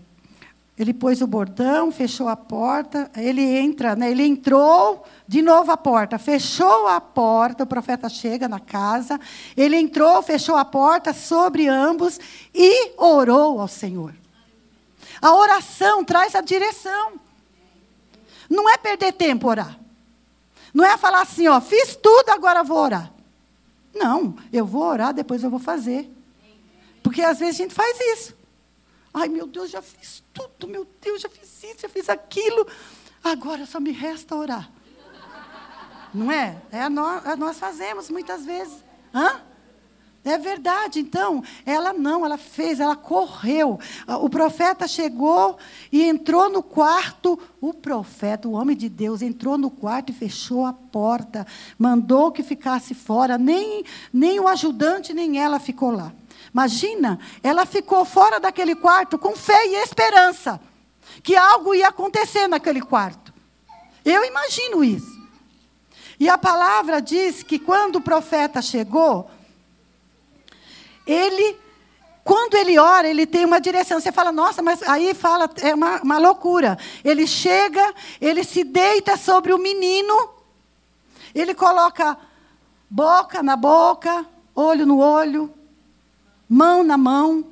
ele pôs o bordão, fechou a porta, ele entra, né, ele entrou, de novo a porta, fechou a porta, o profeta chega na casa, ele entrou, fechou a porta sobre ambos e orou ao Senhor. A oração traz a direção. Não é perder tempo orar. Não é falar assim, ó, fiz tudo, agora vou orar. Não, eu vou orar, depois eu vou fazer. Porque às vezes a gente faz isso. Ai, meu Deus, já fiz tudo, meu Deus, já fiz isso, já fiz aquilo. Agora só me resta orar. Não é? É nós, é nós fazemos muitas vezes. Hã? É verdade, então, ela não, ela fez, ela correu. O profeta chegou e entrou no quarto. O profeta, o homem de Deus, entrou no quarto e fechou a porta, mandou que ficasse fora. Nem, nem o ajudante, nem ela ficou lá. Imagina, ela ficou fora daquele quarto com fé e esperança que algo ia acontecer naquele quarto. Eu imagino isso. E a palavra diz que quando o profeta chegou, ele, quando ele ora, ele tem uma direção. Você fala, nossa, mas aí fala, é uma, uma loucura. Ele chega, ele se deita sobre o menino, ele coloca boca na boca, olho no olho, mão na mão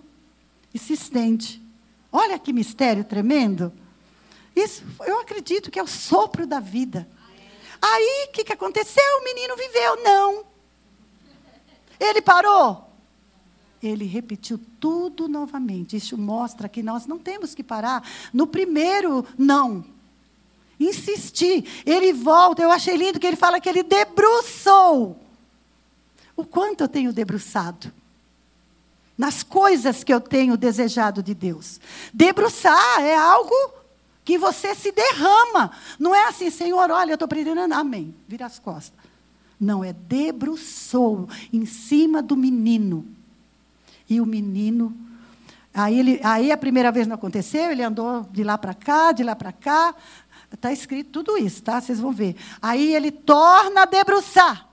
e se estende. Olha que mistério tremendo. Isso, eu acredito que é o sopro da vida. Aí, o que, que aconteceu? O menino viveu. Não. Ele parou? Ele repetiu tudo novamente. Isso mostra que nós não temos que parar no primeiro não. Insistir. Ele volta. Eu achei lindo que ele fala que ele debruçou. O quanto eu tenho debruçado nas coisas que eu tenho desejado de Deus. Debruçar é algo que você se derrama. Não é assim, Senhor, olha, eu estou aprendendo. Amém. Vira as costas. Não, é debruçou em cima do menino. E o menino. Aí, ele, aí a primeira vez não aconteceu, ele andou de lá para cá, de lá para cá. Está escrito tudo isso, tá? Vocês vão ver. Aí ele torna a debruçar.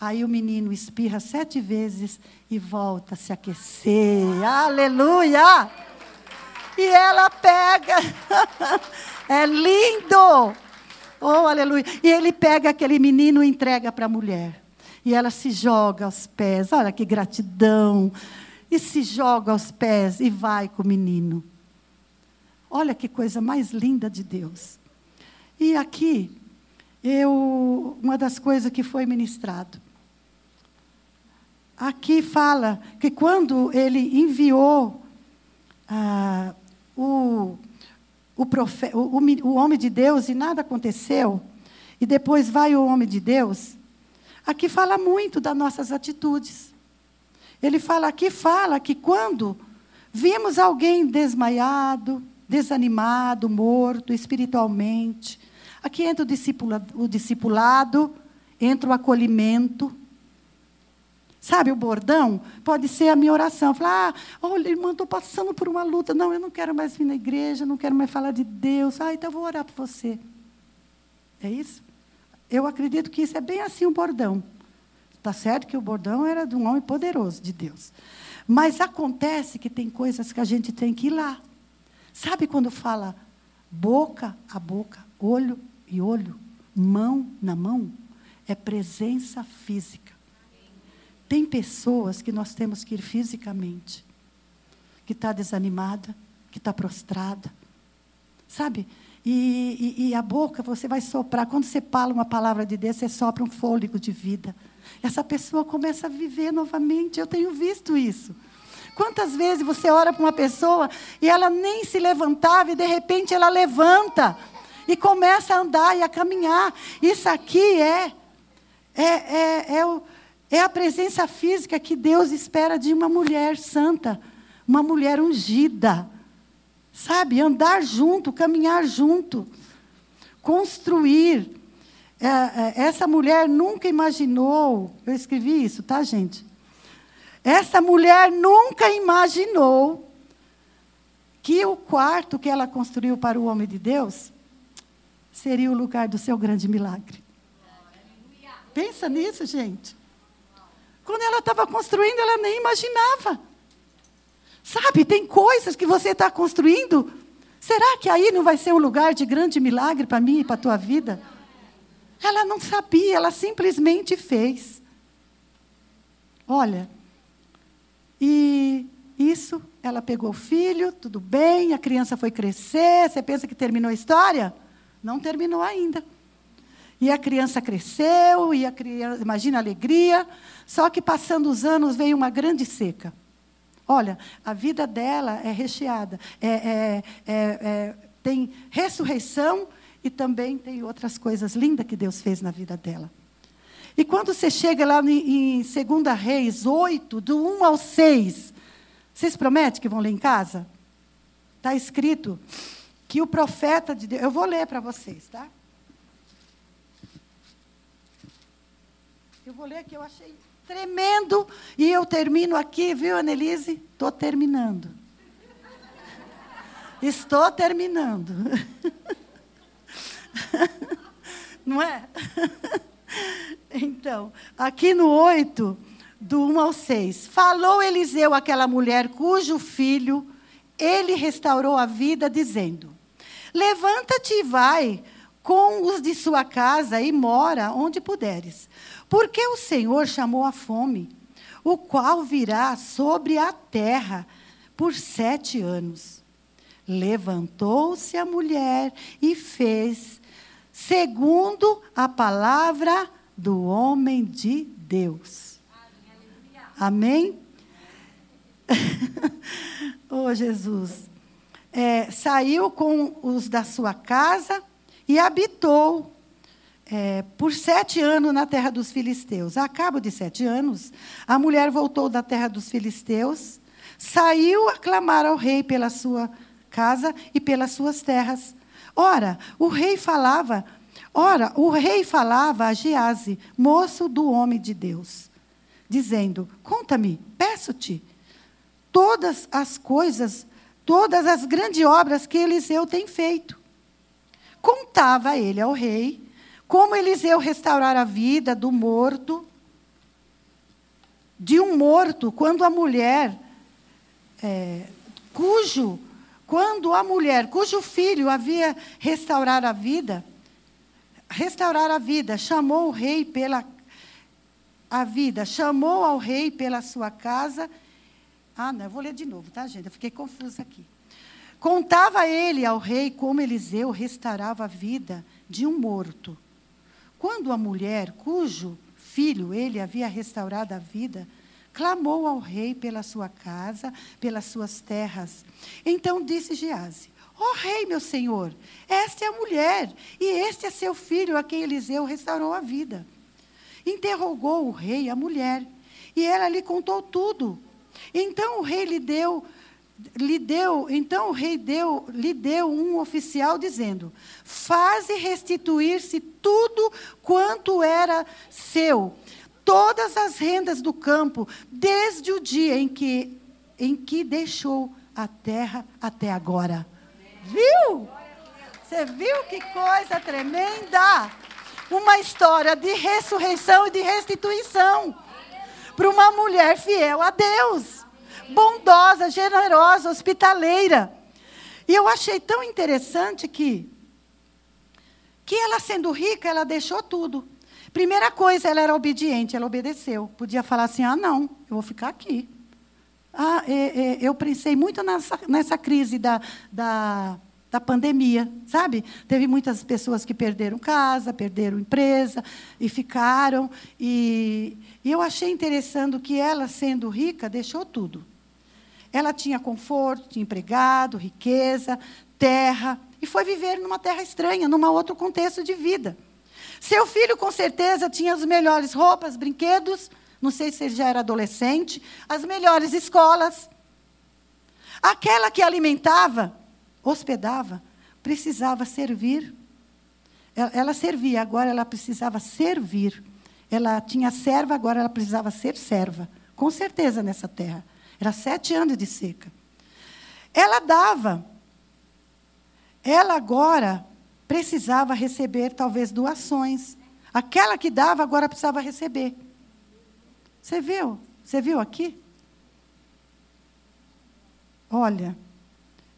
Aí o menino espirra sete vezes e volta a se aquecer. Aleluia! E ela pega. é lindo! Oh, aleluia! E ele pega aquele menino e entrega para a mulher. E ela se joga aos pés. Olha que gratidão. E se joga aos pés e vai com o menino. Olha que coisa mais linda de Deus. E aqui, eu, uma das coisas que foi ministrado. Aqui fala que quando ele enviou ah, o, o, profe, o, o, o homem de Deus e nada aconteceu, e depois vai o homem de Deus, Aqui fala muito das nossas atitudes. Ele fala aqui fala que quando vimos alguém desmaiado, desanimado, morto espiritualmente, aqui entra o discipulado, o discipulado entra o acolhimento. Sabe o bordão? Pode ser a minha oração. Falar, ah, olha, irmã, estou passando por uma luta. Não, eu não quero mais vir na igreja, não quero mais falar de Deus. Ah, então eu vou orar por você. É isso? Eu acredito que isso é bem assim o bordão. Está certo que o bordão era de um homem poderoso de Deus. Mas acontece que tem coisas que a gente tem que ir lá. Sabe quando fala boca a boca, olho e olho, mão na mão? É presença física. Tem pessoas que nós temos que ir fisicamente, que está desanimada, que está prostrada. Sabe? E, e, e, a boca você vai soprar. Quando você fala uma palavra de Deus, você sopra um fôlego de vida. Essa pessoa começa a viver novamente. Eu tenho visto isso. Quantas vezes você ora para uma pessoa e ela nem se levantava e de repente ela levanta e começa a andar e a caminhar. Isso aqui é é, é, é, o, é a presença física que Deus espera de uma mulher santa, uma mulher ungida. Sabe, andar junto, caminhar junto, construir. É, é, essa mulher nunca imaginou, eu escrevi isso, tá, gente? Essa mulher nunca imaginou que o quarto que ela construiu para o homem de Deus seria o lugar do seu grande milagre. Pensa nisso, gente. Quando ela estava construindo, ela nem imaginava. Sabe, tem coisas que você está construindo. Será que aí não vai ser um lugar de grande milagre para mim e para a tua vida? Ela não sabia, ela simplesmente fez. Olha, e isso, ela pegou o filho, tudo bem, a criança foi crescer. Você pensa que terminou a história? Não terminou ainda. E a criança cresceu, e a criança, imagina a alegria. Só que passando os anos veio uma grande seca. Olha, a vida dela é recheada. É, é, é, é, tem ressurreição e também tem outras coisas lindas que Deus fez na vida dela. E quando você chega lá em, em 2 Reis 8, do 1 ao 6, vocês prometem que vão ler em casa? Está escrito que o profeta de Deus. Eu vou ler para vocês, tá? Eu vou ler que eu achei tremendo. E eu termino aqui, viu, Annelise? Estou terminando. Estou terminando. Não é? Então, aqui no 8, do 1 ao 6. Falou Eliseu àquela mulher cujo filho ele restaurou a vida, dizendo: Levanta-te e vai com os de sua casa e mora onde puderes. Porque o Senhor chamou a fome, o qual virá sobre a terra por sete anos. Levantou-se a mulher e fez, segundo a palavra do homem de Deus. Amém? oh, Jesus. É, saiu com os da sua casa e habitou é, por sete anos na terra dos filisteus. A cabo de sete anos, a mulher voltou da terra dos filisteus, saiu a clamar ao rei pela sua casa e pelas suas terras. Ora, o rei falava, ora, o rei falava a Gease, moço do homem de Deus, dizendo: Conta-me, peço-te, todas as coisas, todas as grandes obras que Eliseu tem feito. Contava ele ao rei como Eliseu restaurar a vida do morto, de um morto, quando a mulher, é, cujo, quando a mulher, cujo filho havia restaurar a vida, restaurar a vida, chamou o rei pela a vida, chamou ao rei pela sua casa ah, não, eu vou ler de novo, tá, gente? Eu fiquei confusa aqui. Contava ele ao rei como Eliseu restaurava a vida de um morto. Quando a mulher, cujo filho ele havia restaurado a vida, clamou ao rei pela sua casa, pelas suas terras. Então disse Gease: Ó oh, rei, meu senhor, esta é a mulher, e este é seu filho a quem Eliseu restaurou a vida. Interrogou o rei a mulher, e ela lhe contou tudo então o rei lhe deu, lhe deu, então o rei deu, lhe deu um oficial dizendo: Faze restituir-se tudo quanto era seu, todas as rendas do campo, desde o dia em que em que deixou a terra até agora. Viu? Você viu que coisa tremenda? Uma história de ressurreição e de restituição para uma mulher fiel a Deus, bondosa, generosa, hospitaleira. E eu achei tão interessante que que ela sendo rica, ela deixou tudo. Primeira coisa, ela era obediente, ela obedeceu. Podia falar assim: ah, não, eu vou ficar aqui. Ah, é, é, eu pensei muito nessa, nessa crise da, da da pandemia, sabe? Teve muitas pessoas que perderam casa, perderam empresa e ficaram. E, e eu achei interessante que ela, sendo rica, deixou tudo. Ela tinha conforto, tinha empregado, riqueza, terra, e foi viver numa terra estranha, num outro contexto de vida. Seu filho, com certeza, tinha as melhores roupas, brinquedos, não sei se ele já era adolescente, as melhores escolas. Aquela que alimentava, hospedava, precisava servir. Ela, servia, agora ela precisava servir. Ela tinha serva, agora ela precisava ser serva. Com certeza nessa terra. Era sete anos de seca. Ela dava. Ela agora precisava receber, talvez, doações. Aquela que dava, agora precisava receber. Você viu? Você viu aqui? Olha,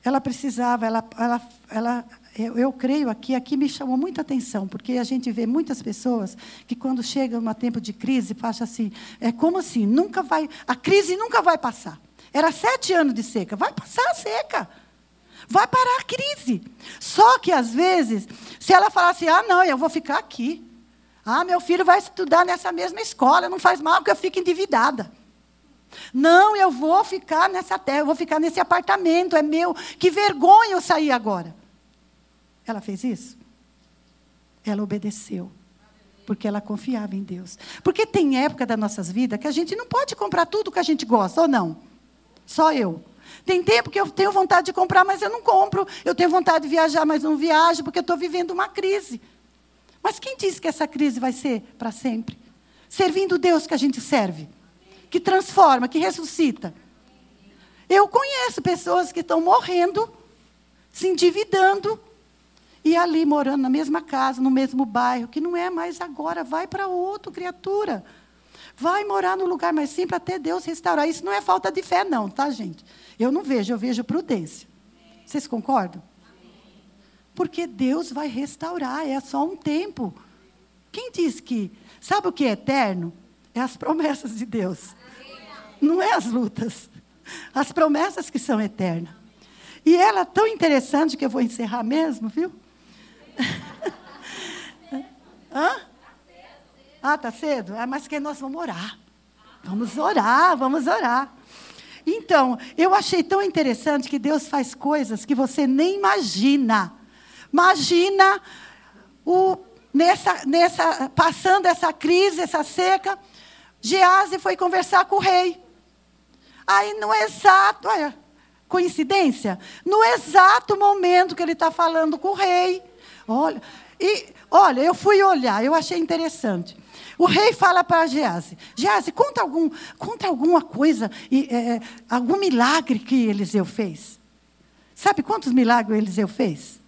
ela precisava, ela, ela, ela eu, eu, creio aqui, aqui me chamou muita atenção, porque a gente vê muitas pessoas que quando chega um tempo de crise, fazem assim, é como assim, nunca vai, a crise nunca vai passar. Era sete anos de seca, vai passar a seca. Vai parar a crise. Só que, às vezes, se ela falar assim, ah, não, eu vou ficar aqui. Ah, meu filho vai estudar nessa mesma escola, não faz mal que eu fique endividada. Não, eu vou ficar nessa terra, eu vou ficar nesse apartamento, é meu. Que vergonha eu sair agora. Ela fez isso? Ela obedeceu. Porque ela confiava em Deus. Porque tem época das nossas vidas que a gente não pode comprar tudo que a gente gosta, ou não? Só eu. Tem tempo que eu tenho vontade de comprar, mas eu não compro. Eu tenho vontade de viajar, mas não viajo, porque eu estou vivendo uma crise. Mas quem disse que essa crise vai ser para sempre? Servindo Deus que a gente serve, que transforma, que ressuscita. Eu conheço pessoas que estão morrendo, se endividando, e ali morando na mesma casa, no mesmo bairro, que não é mais agora, vai para outro, criatura. Vai morar no lugar mais simples até Deus restaurar. Isso não é falta de fé, não, tá, gente? Eu não vejo, eu vejo prudência. Vocês concordam? Porque Deus vai restaurar, é só um tempo. Quem diz que. Sabe o que é eterno? É as promessas de Deus. Não é as lutas. As promessas que são eternas. E ela é tão interessante que eu vou encerrar mesmo, viu? Hã? Ah, tá cedo? É, mas que nós vamos orar. Vamos orar, vamos orar. Então, eu achei tão interessante que Deus faz coisas que você nem imagina. Imagina o, nessa, nessa, passando essa crise, essa seca, Gease foi conversar com o rei. Aí, no exato, olha, coincidência? No exato momento que ele está falando com o rei, olha, e, olha, eu fui olhar, eu achei interessante. O rei fala para Gease: Gease, conta, algum, conta alguma coisa, é, algum milagre que Eliseu fez. Sabe quantos milagres Eliseu fez?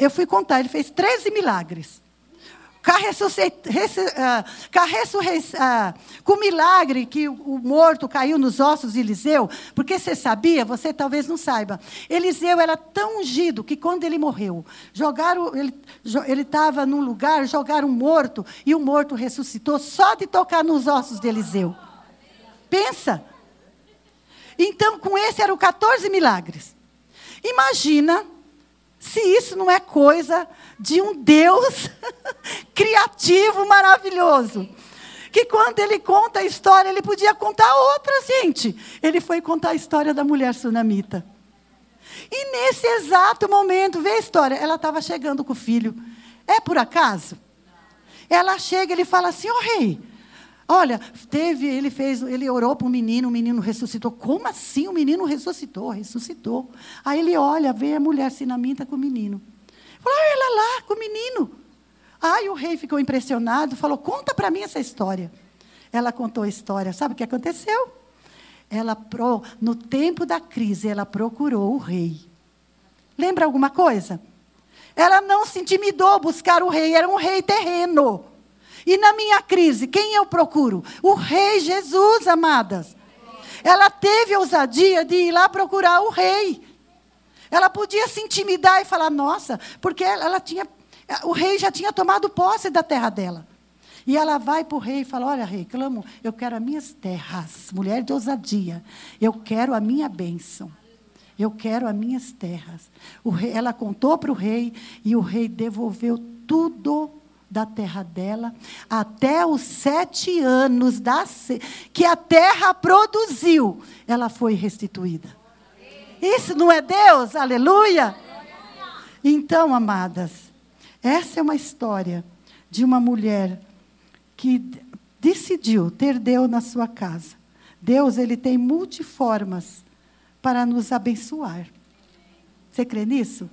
Eu fui contar, ele fez 13 milagres. Ah, ah, com o milagre que o morto caiu nos ossos de Eliseu, porque você sabia, você talvez não saiba. Eliseu era tão ungido que quando ele morreu, jogaram, ele estava num lugar, jogaram um morto, e o morto ressuscitou só de tocar nos ossos de Eliseu. Pensa. Então, com esse eram 14 milagres. Imagina se isso não é coisa de um Deus criativo, maravilhoso. Que quando ele conta a história, ele podia contar outra, gente. Ele foi contar a história da mulher sunamita. E nesse exato momento, vê a história, ela estava chegando com o filho. É por acaso? Ela chega ele fala assim: Ó oh, rei, olha, teve, ele fez, ele orou para um menino, o menino ressuscitou. Como assim o menino ressuscitou? Ressuscitou. Aí ele olha, vê a mulher sinamita com o menino. Ah, ela lá, com o menino. Aí o rei ficou impressionado, falou: Conta para mim essa história. Ela contou a história. Sabe o que aconteceu? Ela, no tempo da crise, ela procurou o rei. Lembra alguma coisa? Ela não se intimidou buscar o rei, era um rei terreno. E na minha crise, quem eu procuro? O rei Jesus, amadas. Ela teve a ousadia de ir lá procurar o rei. Ela podia se intimidar e falar, nossa, porque ela, ela tinha. O rei já tinha tomado posse da terra dela. E ela vai para o rei e fala: Olha, rei, clamo, eu quero as minhas terras, mulher de ousadia. Eu quero a minha bênção. Eu quero as minhas terras. Rei, ela contou para o rei e o rei devolveu tudo da terra dela até os sete anos da, que a terra produziu. Ela foi restituída. Isso não é Deus? Aleluia! Então, amadas, essa é uma história de uma mulher que decidiu ter Deus na sua casa. Deus, ele tem multiformas para nos abençoar. Você crê nisso?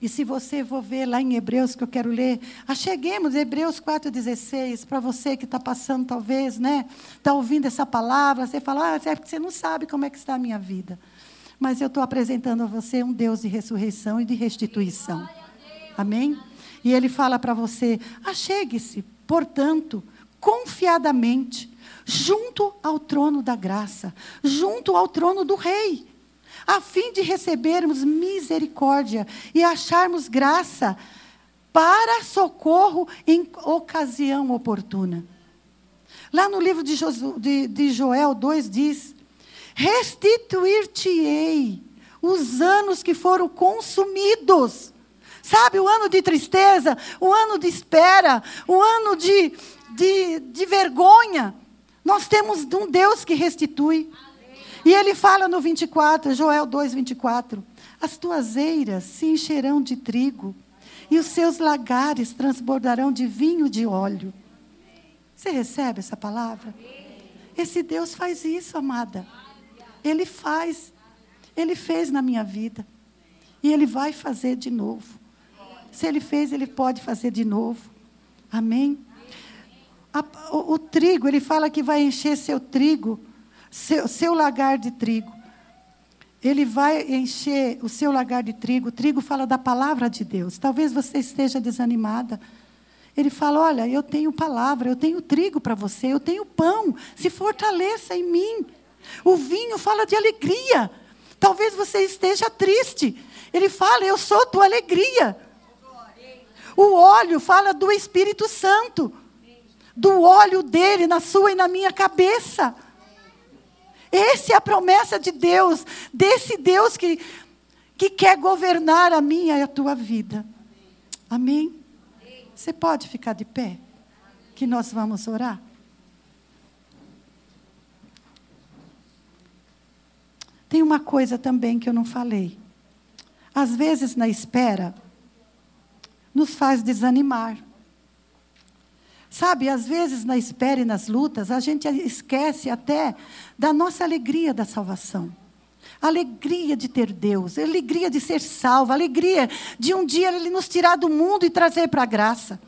E se você for ver lá em Hebreus, que eu quero ler, acheguemos Hebreus 4,16, para você que está passando, talvez, né? Está ouvindo essa palavra, você fala, ah, é porque você não sabe como é que está a minha vida. Mas eu estou apresentando a você um Deus de ressurreição e de restituição. Amém? E ele fala para você: achegue-se, portanto, confiadamente, junto ao trono da graça, junto ao trono do Rei a fim de recebermos misericórdia e acharmos graça para socorro em ocasião oportuna. Lá no livro de, Joel 2 diz: Restituir-te-ei os anos que foram consumidos. Sabe, o ano de tristeza, o ano de espera, o ano de, de, de vergonha. Nós temos um Deus que restitui. E ele fala no 24, Joel 2, 24: As tuas eiras se encherão de trigo, e os seus lagares transbordarão de vinho de óleo. Você recebe essa palavra? Esse Deus faz isso, amada. Ele faz. Ele fez na minha vida. E Ele vai fazer de novo. Se Ele fez, Ele pode fazer de novo. Amém? A, o, o, trigo, Ele fala que vai encher seu trigo, seu, seu lagar de trigo. Ele vai encher o seu lagar de trigo. O trigo fala da palavra de Deus. Talvez você esteja desanimada. Ele fala: Olha, eu tenho palavra, eu tenho trigo para você, eu tenho pão. Se fortaleça em mim. O vinho fala de alegria. Talvez você esteja triste. Ele fala: Eu sou tua alegria. O óleo fala do Espírito Santo, do óleo dele na sua e na minha cabeça. Essa é a promessa de Deus, desse Deus que, que quer governar a minha e a tua vida. Amém? Você pode ficar de pé? Que nós vamos orar. Tem uma coisa também que eu não falei. Às vezes, na espera, nos faz desanimar. Sabe, às vezes na espera e nas lutas, a gente esquece até da nossa alegria da salvação. Alegria de ter Deus, alegria de ser salvo, alegria de um dia Ele nos tirar do mundo e trazer para a graça.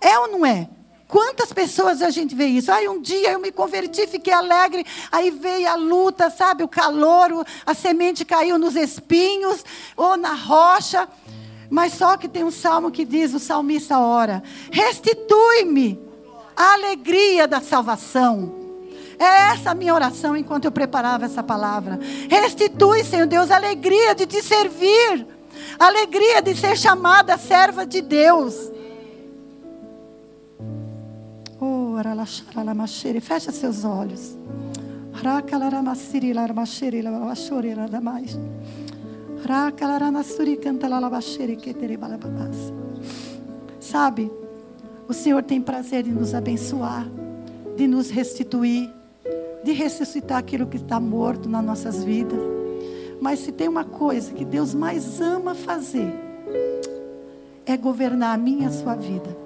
É ou não é? Quantas pessoas a gente vê isso? Aí um dia eu me converti, fiquei alegre, aí veio a luta, sabe, o calor, a semente caiu nos espinhos ou na rocha. Mas só que tem um salmo que diz, o salmista ora: restitui-me a alegria da salvação. É essa a minha oração enquanto eu preparava essa palavra. Restitui, Senhor Deus, a alegria de te servir, a alegria de ser chamada serva de Deus. Fecha seus olhos. Sabe, o Senhor tem prazer em nos abençoar, de nos restituir, de ressuscitar aquilo que está morto nas nossas vidas. Mas se tem uma coisa que Deus mais ama fazer, é governar a minha e a sua vida.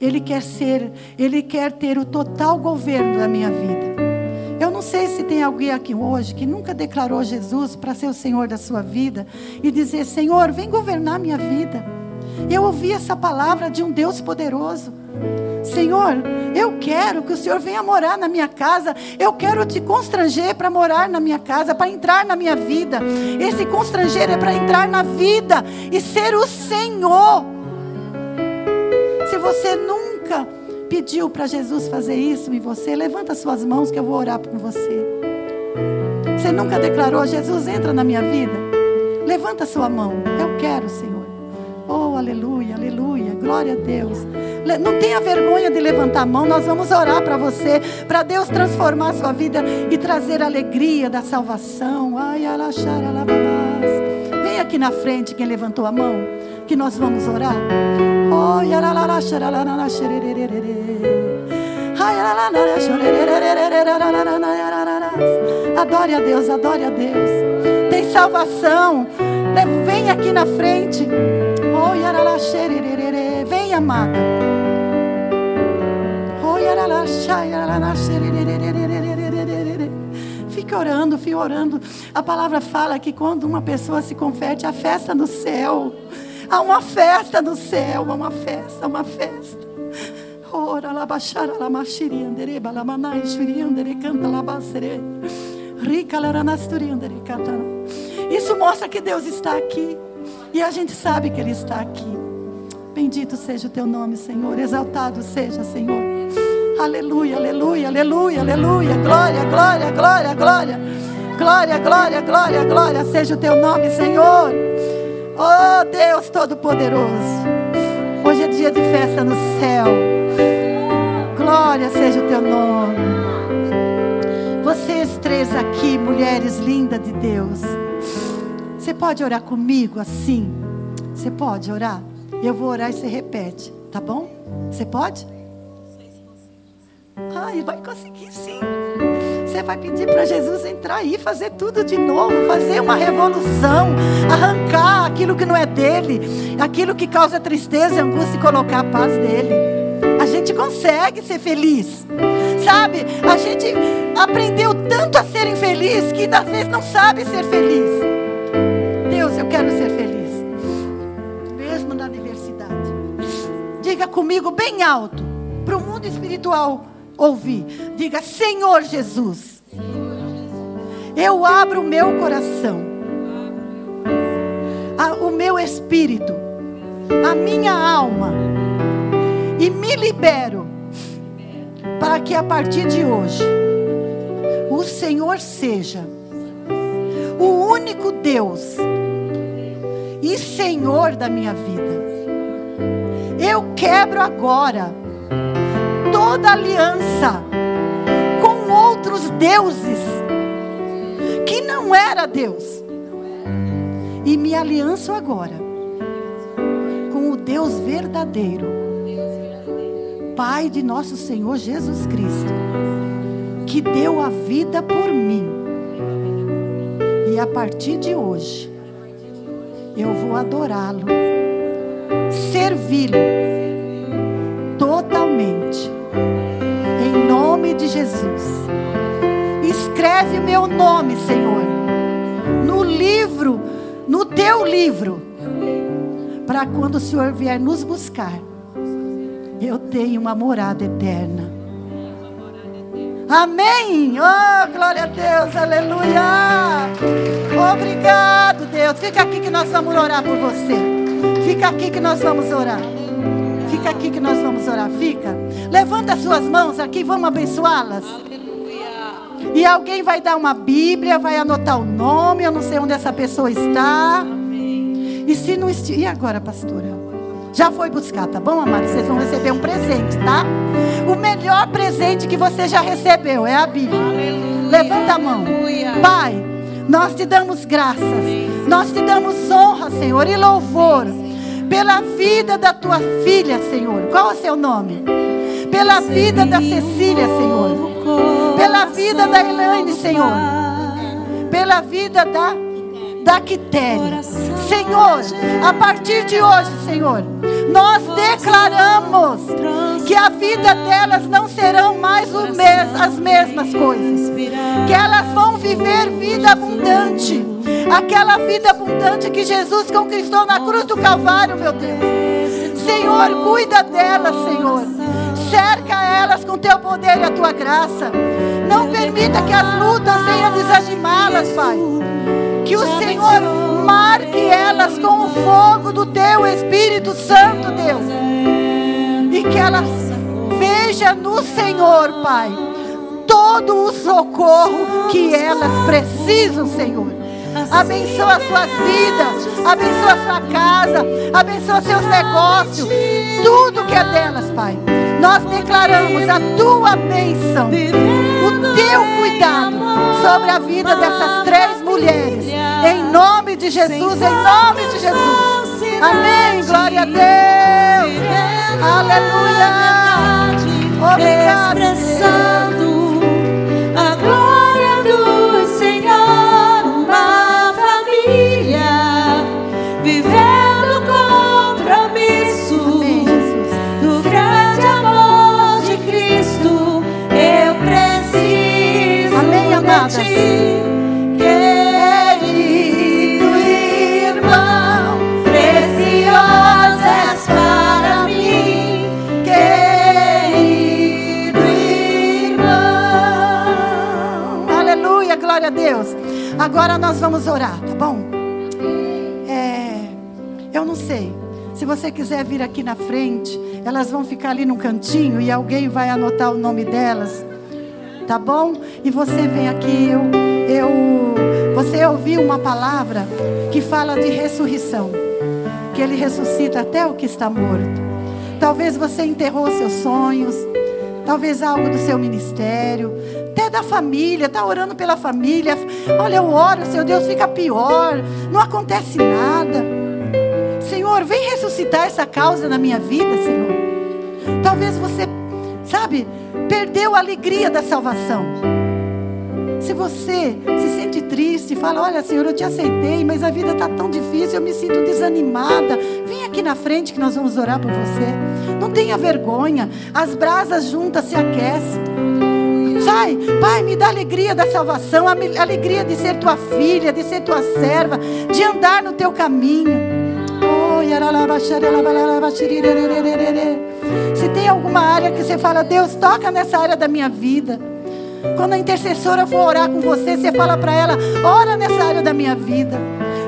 Ele quer ser, Ele quer ter o total governo da minha vida. Eu não sei se tem alguém aqui hoje que nunca declarou Jesus para ser o Senhor da sua vida e dizer: Senhor, vem governar minha vida. Eu ouvi essa palavra de um Deus poderoso. Senhor, eu quero que o Senhor venha morar na minha casa. Eu quero te constranger para morar na minha casa, para entrar na minha vida. Esse constranger é para entrar na vida e ser o Senhor. Você nunca pediu para Jesus fazer isso em você, levanta suas mãos que eu vou orar por você. Você nunca declarou, Jesus, entra na minha vida? Levanta sua mão. Eu quero, Senhor. Oh, aleluia, aleluia. Glória a Deus. Não tenha vergonha de levantar a mão. Nós vamos orar para você, para Deus transformar a sua vida e trazer a alegria da salvação. Ai, Vem aqui na frente quem levantou a mão, que nós vamos orar. Adore a Deus, adore a Deus. Tem salvação. Vem aqui na frente. Vem, amada. Fique orando, fique orando. A palavra fala que quando uma pessoa se converte, a festa no céu. Há uma festa no céu, há uma festa, uma festa. Ora la baixara la machiriandere, balamanai, xuriandere, canta la basere. Rica la ranasturiandere, canta. Isso mostra que Deus está aqui. E a gente sabe que Ele está aqui. Bendito seja o teu nome, Senhor. Exaltado seja, Senhor. Aleluia, aleluia, aleluia, aleluia. Glória, glória, glória, glória. Glória, glória, glória, glória seja o teu nome, Senhor. Oh Deus Todo-Poderoso. Hoje é dia de festa no céu. Glória seja o teu nome. Vocês três aqui, mulheres lindas de Deus. Você pode orar comigo assim? Você pode orar? Eu vou orar e você repete, tá bom? Você pode? Ai, vai conseguir sim. Você vai pedir para Jesus entrar aí, fazer tudo de novo, fazer uma revolução, arrancar aquilo que não é dele, aquilo que causa tristeza, angústia e colocar a paz dele. A gente consegue ser feliz. Sabe? A gente aprendeu tanto a ser infeliz que às vezes não sabe ser feliz. Deus, eu quero ser feliz. Mesmo na diversidade. Diga comigo bem alto, para o mundo espiritual ouvir. Diga, Senhor Jesus, eu abro o meu coração, o meu espírito, a minha alma, e me libero para que a partir de hoje o Senhor seja o único Deus e Senhor da minha vida. Eu quebro agora toda aliança com outros deuses que não era Deus. E me alianço agora com o Deus verdadeiro, Pai de nosso Senhor Jesus Cristo, que deu a vida por mim. E a partir de hoje, eu vou adorá-lo, servi-lo totalmente de Jesus. Escreve meu nome, Senhor, no livro, no teu livro, para quando o Senhor vier nos buscar, eu tenho uma morada eterna. Amém. Oh, glória a Deus, aleluia. Obrigado, Deus. Fica aqui que nós vamos orar por você. Fica aqui que nós vamos orar. Fica aqui que nós vamos orar. Fica. Levanta as suas mãos aqui, vamos abençoá-las. E alguém vai dar uma Bíblia, vai anotar o nome, eu não sei onde essa pessoa está. E se não estiver. E agora, pastora? Já foi buscar, tá bom, amados? Vocês vão receber um presente, tá? O melhor presente que você já recebeu é a Bíblia. Aleluia, Levanta a mão. Aleluia. Pai, nós te damos graças. Nós te damos honra, Senhor, e louvor pela vida da tua filha, Senhor. Qual é o seu nome? Pela vida da Cecília, Senhor. Pela vida da Elaine, Senhor. Pela vida da da Quitéria. Senhor, a partir de hoje, Senhor, nós declaramos que a vida delas não serão mais mes as mesmas coisas, que elas vão viver vida abundante, aquela vida abundante que Jesus conquistou na cruz do Calvário, meu Deus. Senhor, cuida delas, Senhor. Cerca elas com teu poder e a tua graça. Não permita que as lutas venham desanimá-las, Pai. Que o Senhor marque elas com o fogo do teu Espírito Santo, Deus. E que elas vejam no Senhor, Pai, todo o socorro que elas precisam, Senhor. Abençoa as suas vidas, abençoa a sua casa, abençoa seus negócios, tudo que é delas, Pai. Nós declaramos a tua bênção, o teu cuidado sobre a vida dessas três mulheres. Em nome de Jesus, em nome de Jesus. Amém. Glória a Deus. Aleluia. Obrigado. Agora nós vamos orar, tá bom? É, eu não sei. Se você quiser vir aqui na frente, elas vão ficar ali no cantinho e alguém vai anotar o nome delas, tá bom? E você vem aqui, eu, eu, você ouviu uma palavra que fala de ressurreição, que Ele ressuscita até o que está morto. Talvez você enterrou seus sonhos, talvez algo do seu ministério, até da família, está orando pela família. Olha, eu oro, Senhor Deus, fica pior, não acontece nada. Senhor, vem ressuscitar essa causa na minha vida, Senhor. Talvez você, sabe, perdeu a alegria da salvação. Se você se sente triste, fala: Olha, Senhor, eu te aceitei, mas a vida está tão difícil, eu me sinto desanimada. Vem aqui na frente que nós vamos orar por você. Não tenha vergonha, as brasas juntas se aquecem. Sai, Pai, me dá alegria da salvação, a alegria de ser tua filha, de ser tua serva, de andar no teu caminho. Oh, alguma área que você fala, Deus, toca nessa área da minha vida. Quando a intercessora for orar com você, você fala para ela: ora nessa área da minha vida.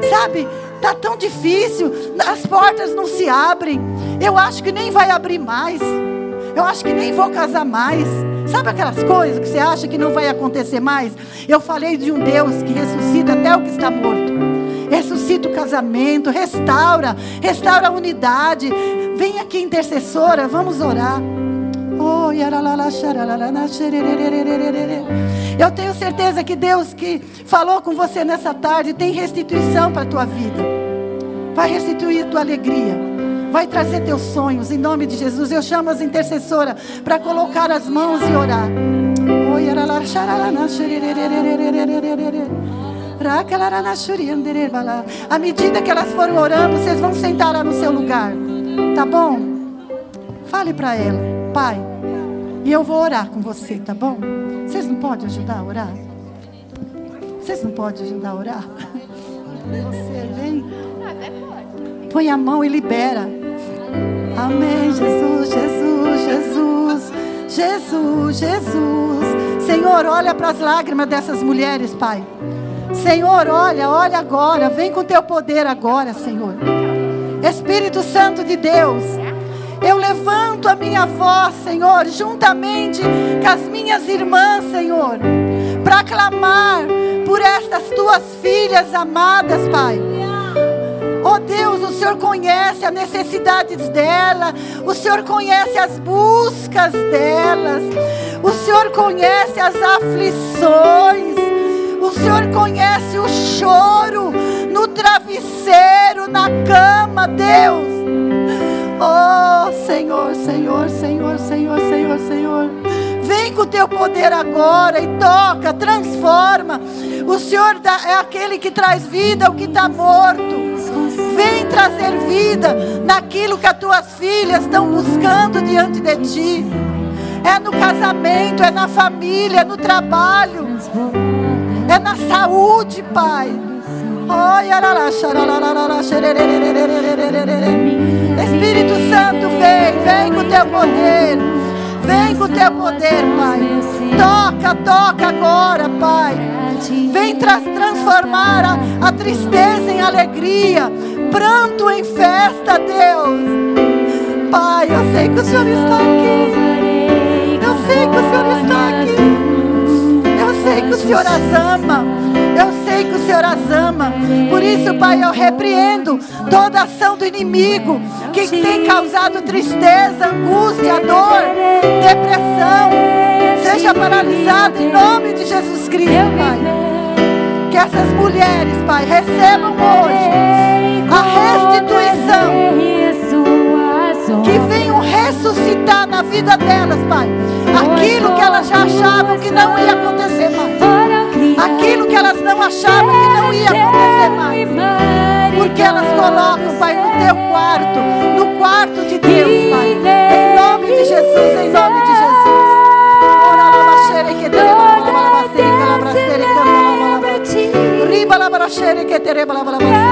Sabe, tá tão difícil, as portas não se abrem. Eu acho que nem vai abrir mais. Eu acho que nem vou casar mais. Sabe aquelas coisas que você acha que não vai acontecer mais? Eu falei de um Deus que ressuscita até o que está morto. Ressuscita o casamento, restaura, restaura a unidade. Vem aqui, intercessora, vamos orar. Eu tenho certeza que Deus que falou com você nessa tarde tem restituição para a tua vida. Vai restituir tua alegria. Vai trazer teus sonhos em nome de Jesus. Eu chamo as intercessoras para colocar as mãos e orar. À medida que elas forem orando, vocês vão sentar lá no seu lugar. Tá bom? Fale para ela, Pai. E eu vou orar com você, tá bom? Vocês não podem ajudar a orar? Vocês não podem ajudar a orar? Você vem. Põe a mão e libera. Amém, Jesus, Jesus, Jesus, Jesus, Jesus. Senhor, olha para as lágrimas dessas mulheres, Pai. Senhor, olha, olha agora. Vem com teu poder agora, Senhor. Espírito Santo de Deus. Eu levanto a minha voz, Senhor, juntamente com as minhas irmãs, Senhor, para clamar por estas tuas filhas amadas, Pai. Oh Deus, o Senhor conhece as necessidades dela, o Senhor conhece as buscas delas, o Senhor conhece as aflições, o Senhor conhece o choro no travesseiro, na cama, Deus. Oh, Senhor, Senhor, Senhor, Senhor, Senhor, Senhor. Vem com o teu poder agora e toca, transforma. O Senhor é aquele que traz vida ao que está morto. Vem trazer vida naquilo que as tuas filhas estão buscando diante de ti. É no casamento, é na família, é no trabalho, é na saúde, Pai. Espírito Santo, vem, vem com teu poder. Vem com teu poder, Pai. Toca, toca agora, Pai. Vem tra transformar a, a tristeza em alegria, pranto em festa, Deus. Pai, eu sei que o Senhor está aqui. Eu sei que o Senhor está aqui. O Senhor as ama. Eu sei que o Senhor as ama. Por isso, Pai, eu repreendo toda ação do inimigo que tem causado tristeza, angústia, dor, depressão. Seja paralisado em nome de Jesus Cristo, Pai. Que essas mulheres, Pai, recebam hoje a restituição. Que na vida delas, Pai. Aquilo que elas já achavam que não ia acontecer mais aquilo que elas não achavam que não ia acontecer mais. Porque elas colocam, Pai, no teu quarto, no quarto de Deus, Pai. Em nome de Jesus, em nome de Jesus. Tânia,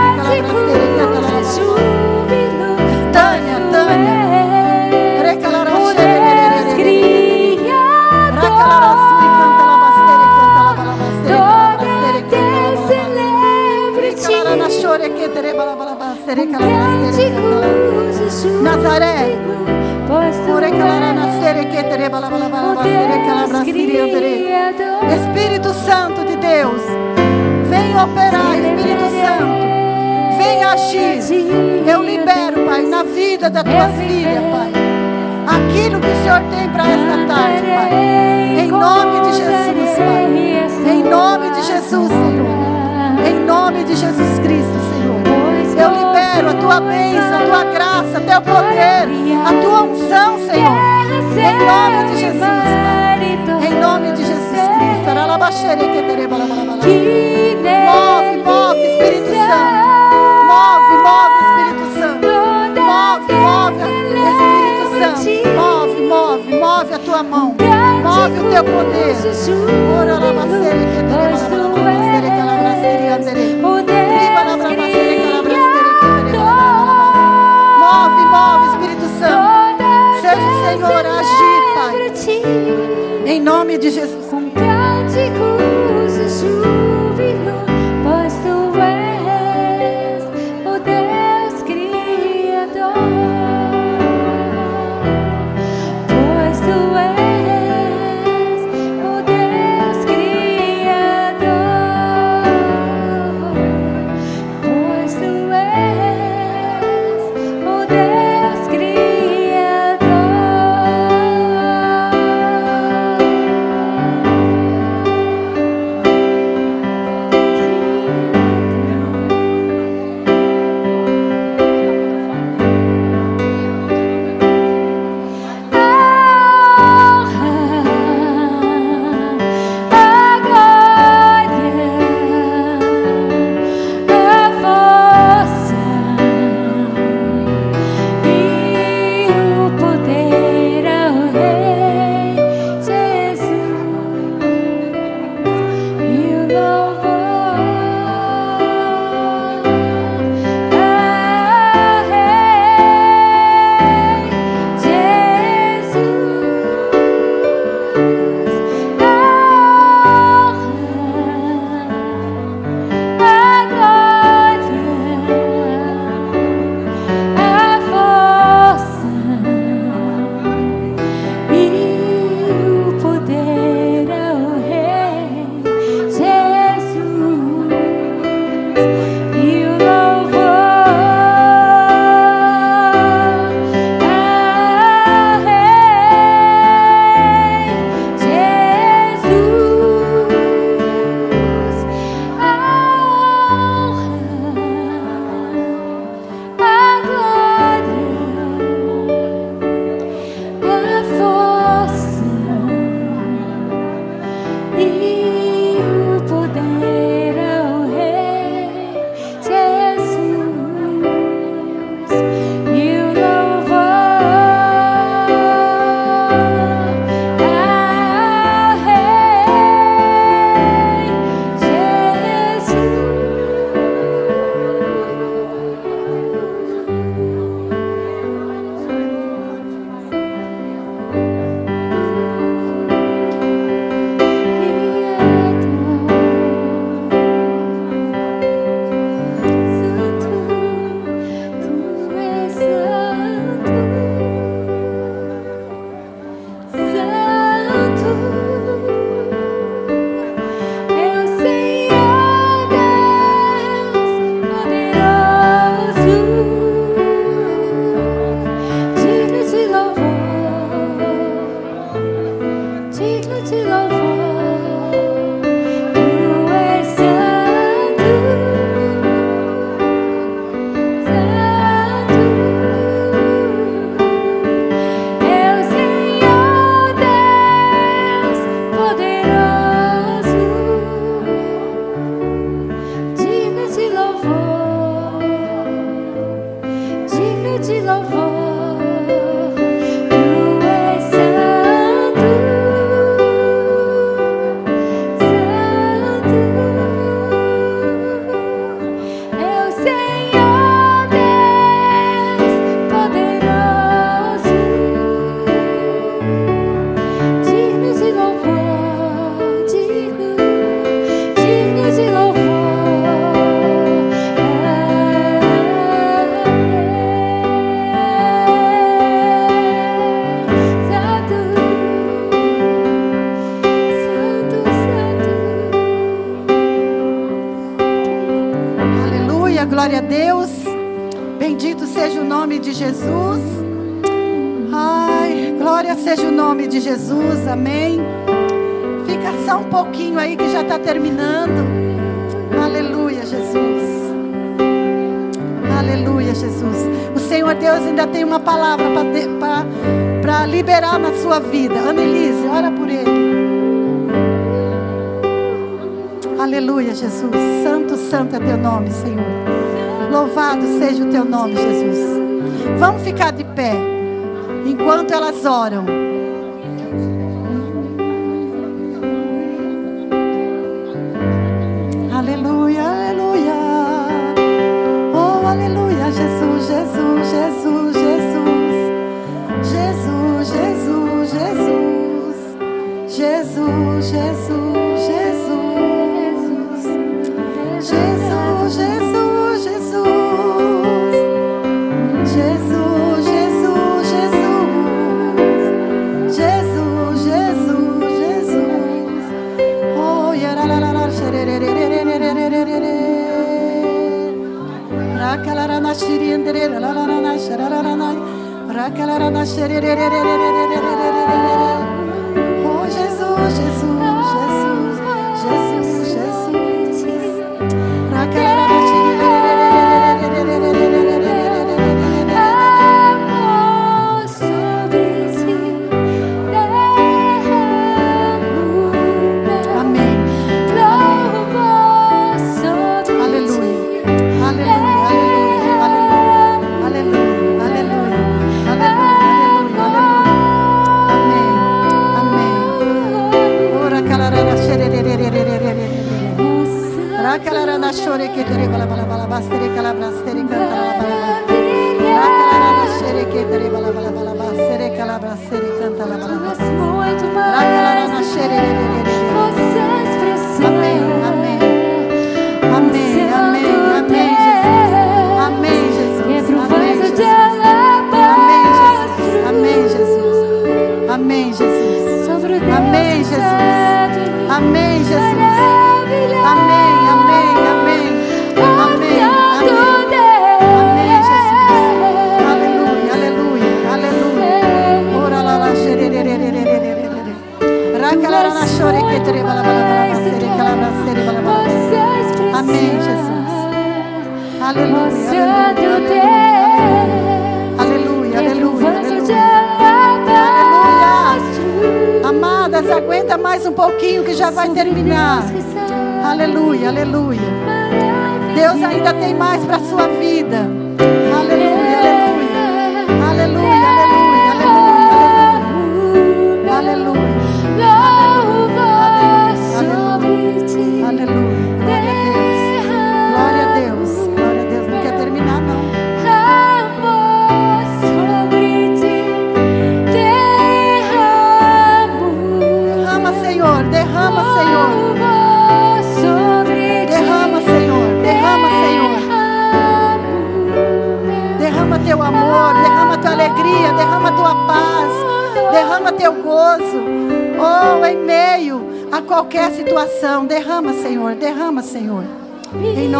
Nazaré. Espírito Santo de Deus, vem operar, Espírito Santo, vem agir. Eu libero, Pai, na vida da tua filha, Pai, aquilo que o Senhor tem para esta tarde, Pai. Em nome de Jesus, Pai. Em nome de Jesus, Senhor. Em nome de Jesus Cristo, Senhor. Eu libero a tua bênção, a tua graça, teu poder, a tua unção, Senhor. Em nome de Jesus. Em nome de Jesus Cristo. Move, move, Espírito Santo. Move, move, Espírito Santo. Move, move, Espírito Santo. Move, move, move a tua mão. Move o teu poder. Ora, lava, sere, que tereba, lava, sere, que nome de Jesus. Um cântico.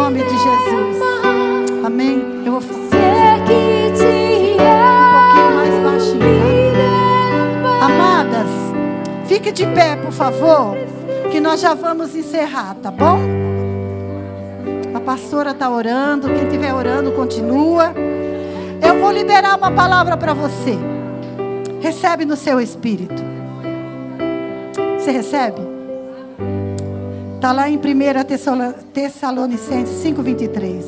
Nome de Jesus. Amém. Eu vou que te um pouquinho mais baixinho. tá? Amadas, fique de pé, por favor, que nós já vamos encerrar, tá bom? A pastora está orando, quem estiver orando, continua. Eu vou liberar uma palavra para você. Recebe no seu espírito. Você recebe? Está lá em 1 Tessalo- Tessalonicenses 5,23.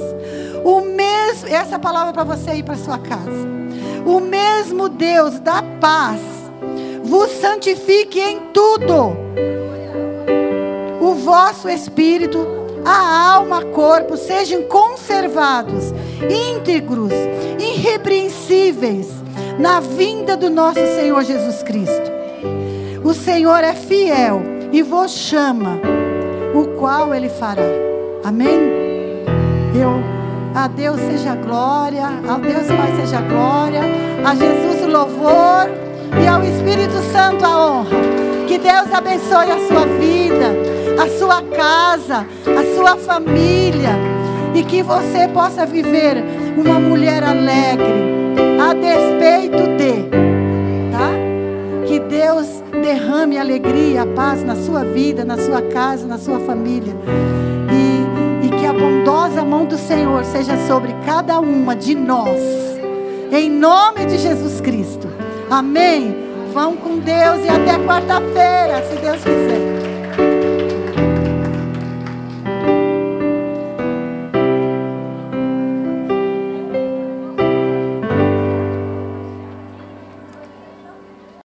O mesmo, essa palavra para você ir para sua casa. O mesmo Deus da paz vos santifique em tudo. O vosso espírito, a alma, corpo sejam conservados, íntegros, irrepreensíveis na vinda do nosso Senhor Jesus Cristo. O Senhor é fiel e vos chama, o qual Ele fará. Amém? Eu, a Deus seja glória, a Deus Pai seja glória, a Jesus o louvor e ao Espírito Santo a honra. Que Deus abençoe a sua vida, a sua casa, a sua família e que você possa viver uma mulher alegre, a despeito de, Deus derrame alegria, paz na sua vida, na sua casa, na sua família. E, e que a bondosa mão do Senhor seja sobre cada uma de nós. Em nome de Jesus Cristo. Amém. Vão com Deus e até quarta-feira, se Deus quiser.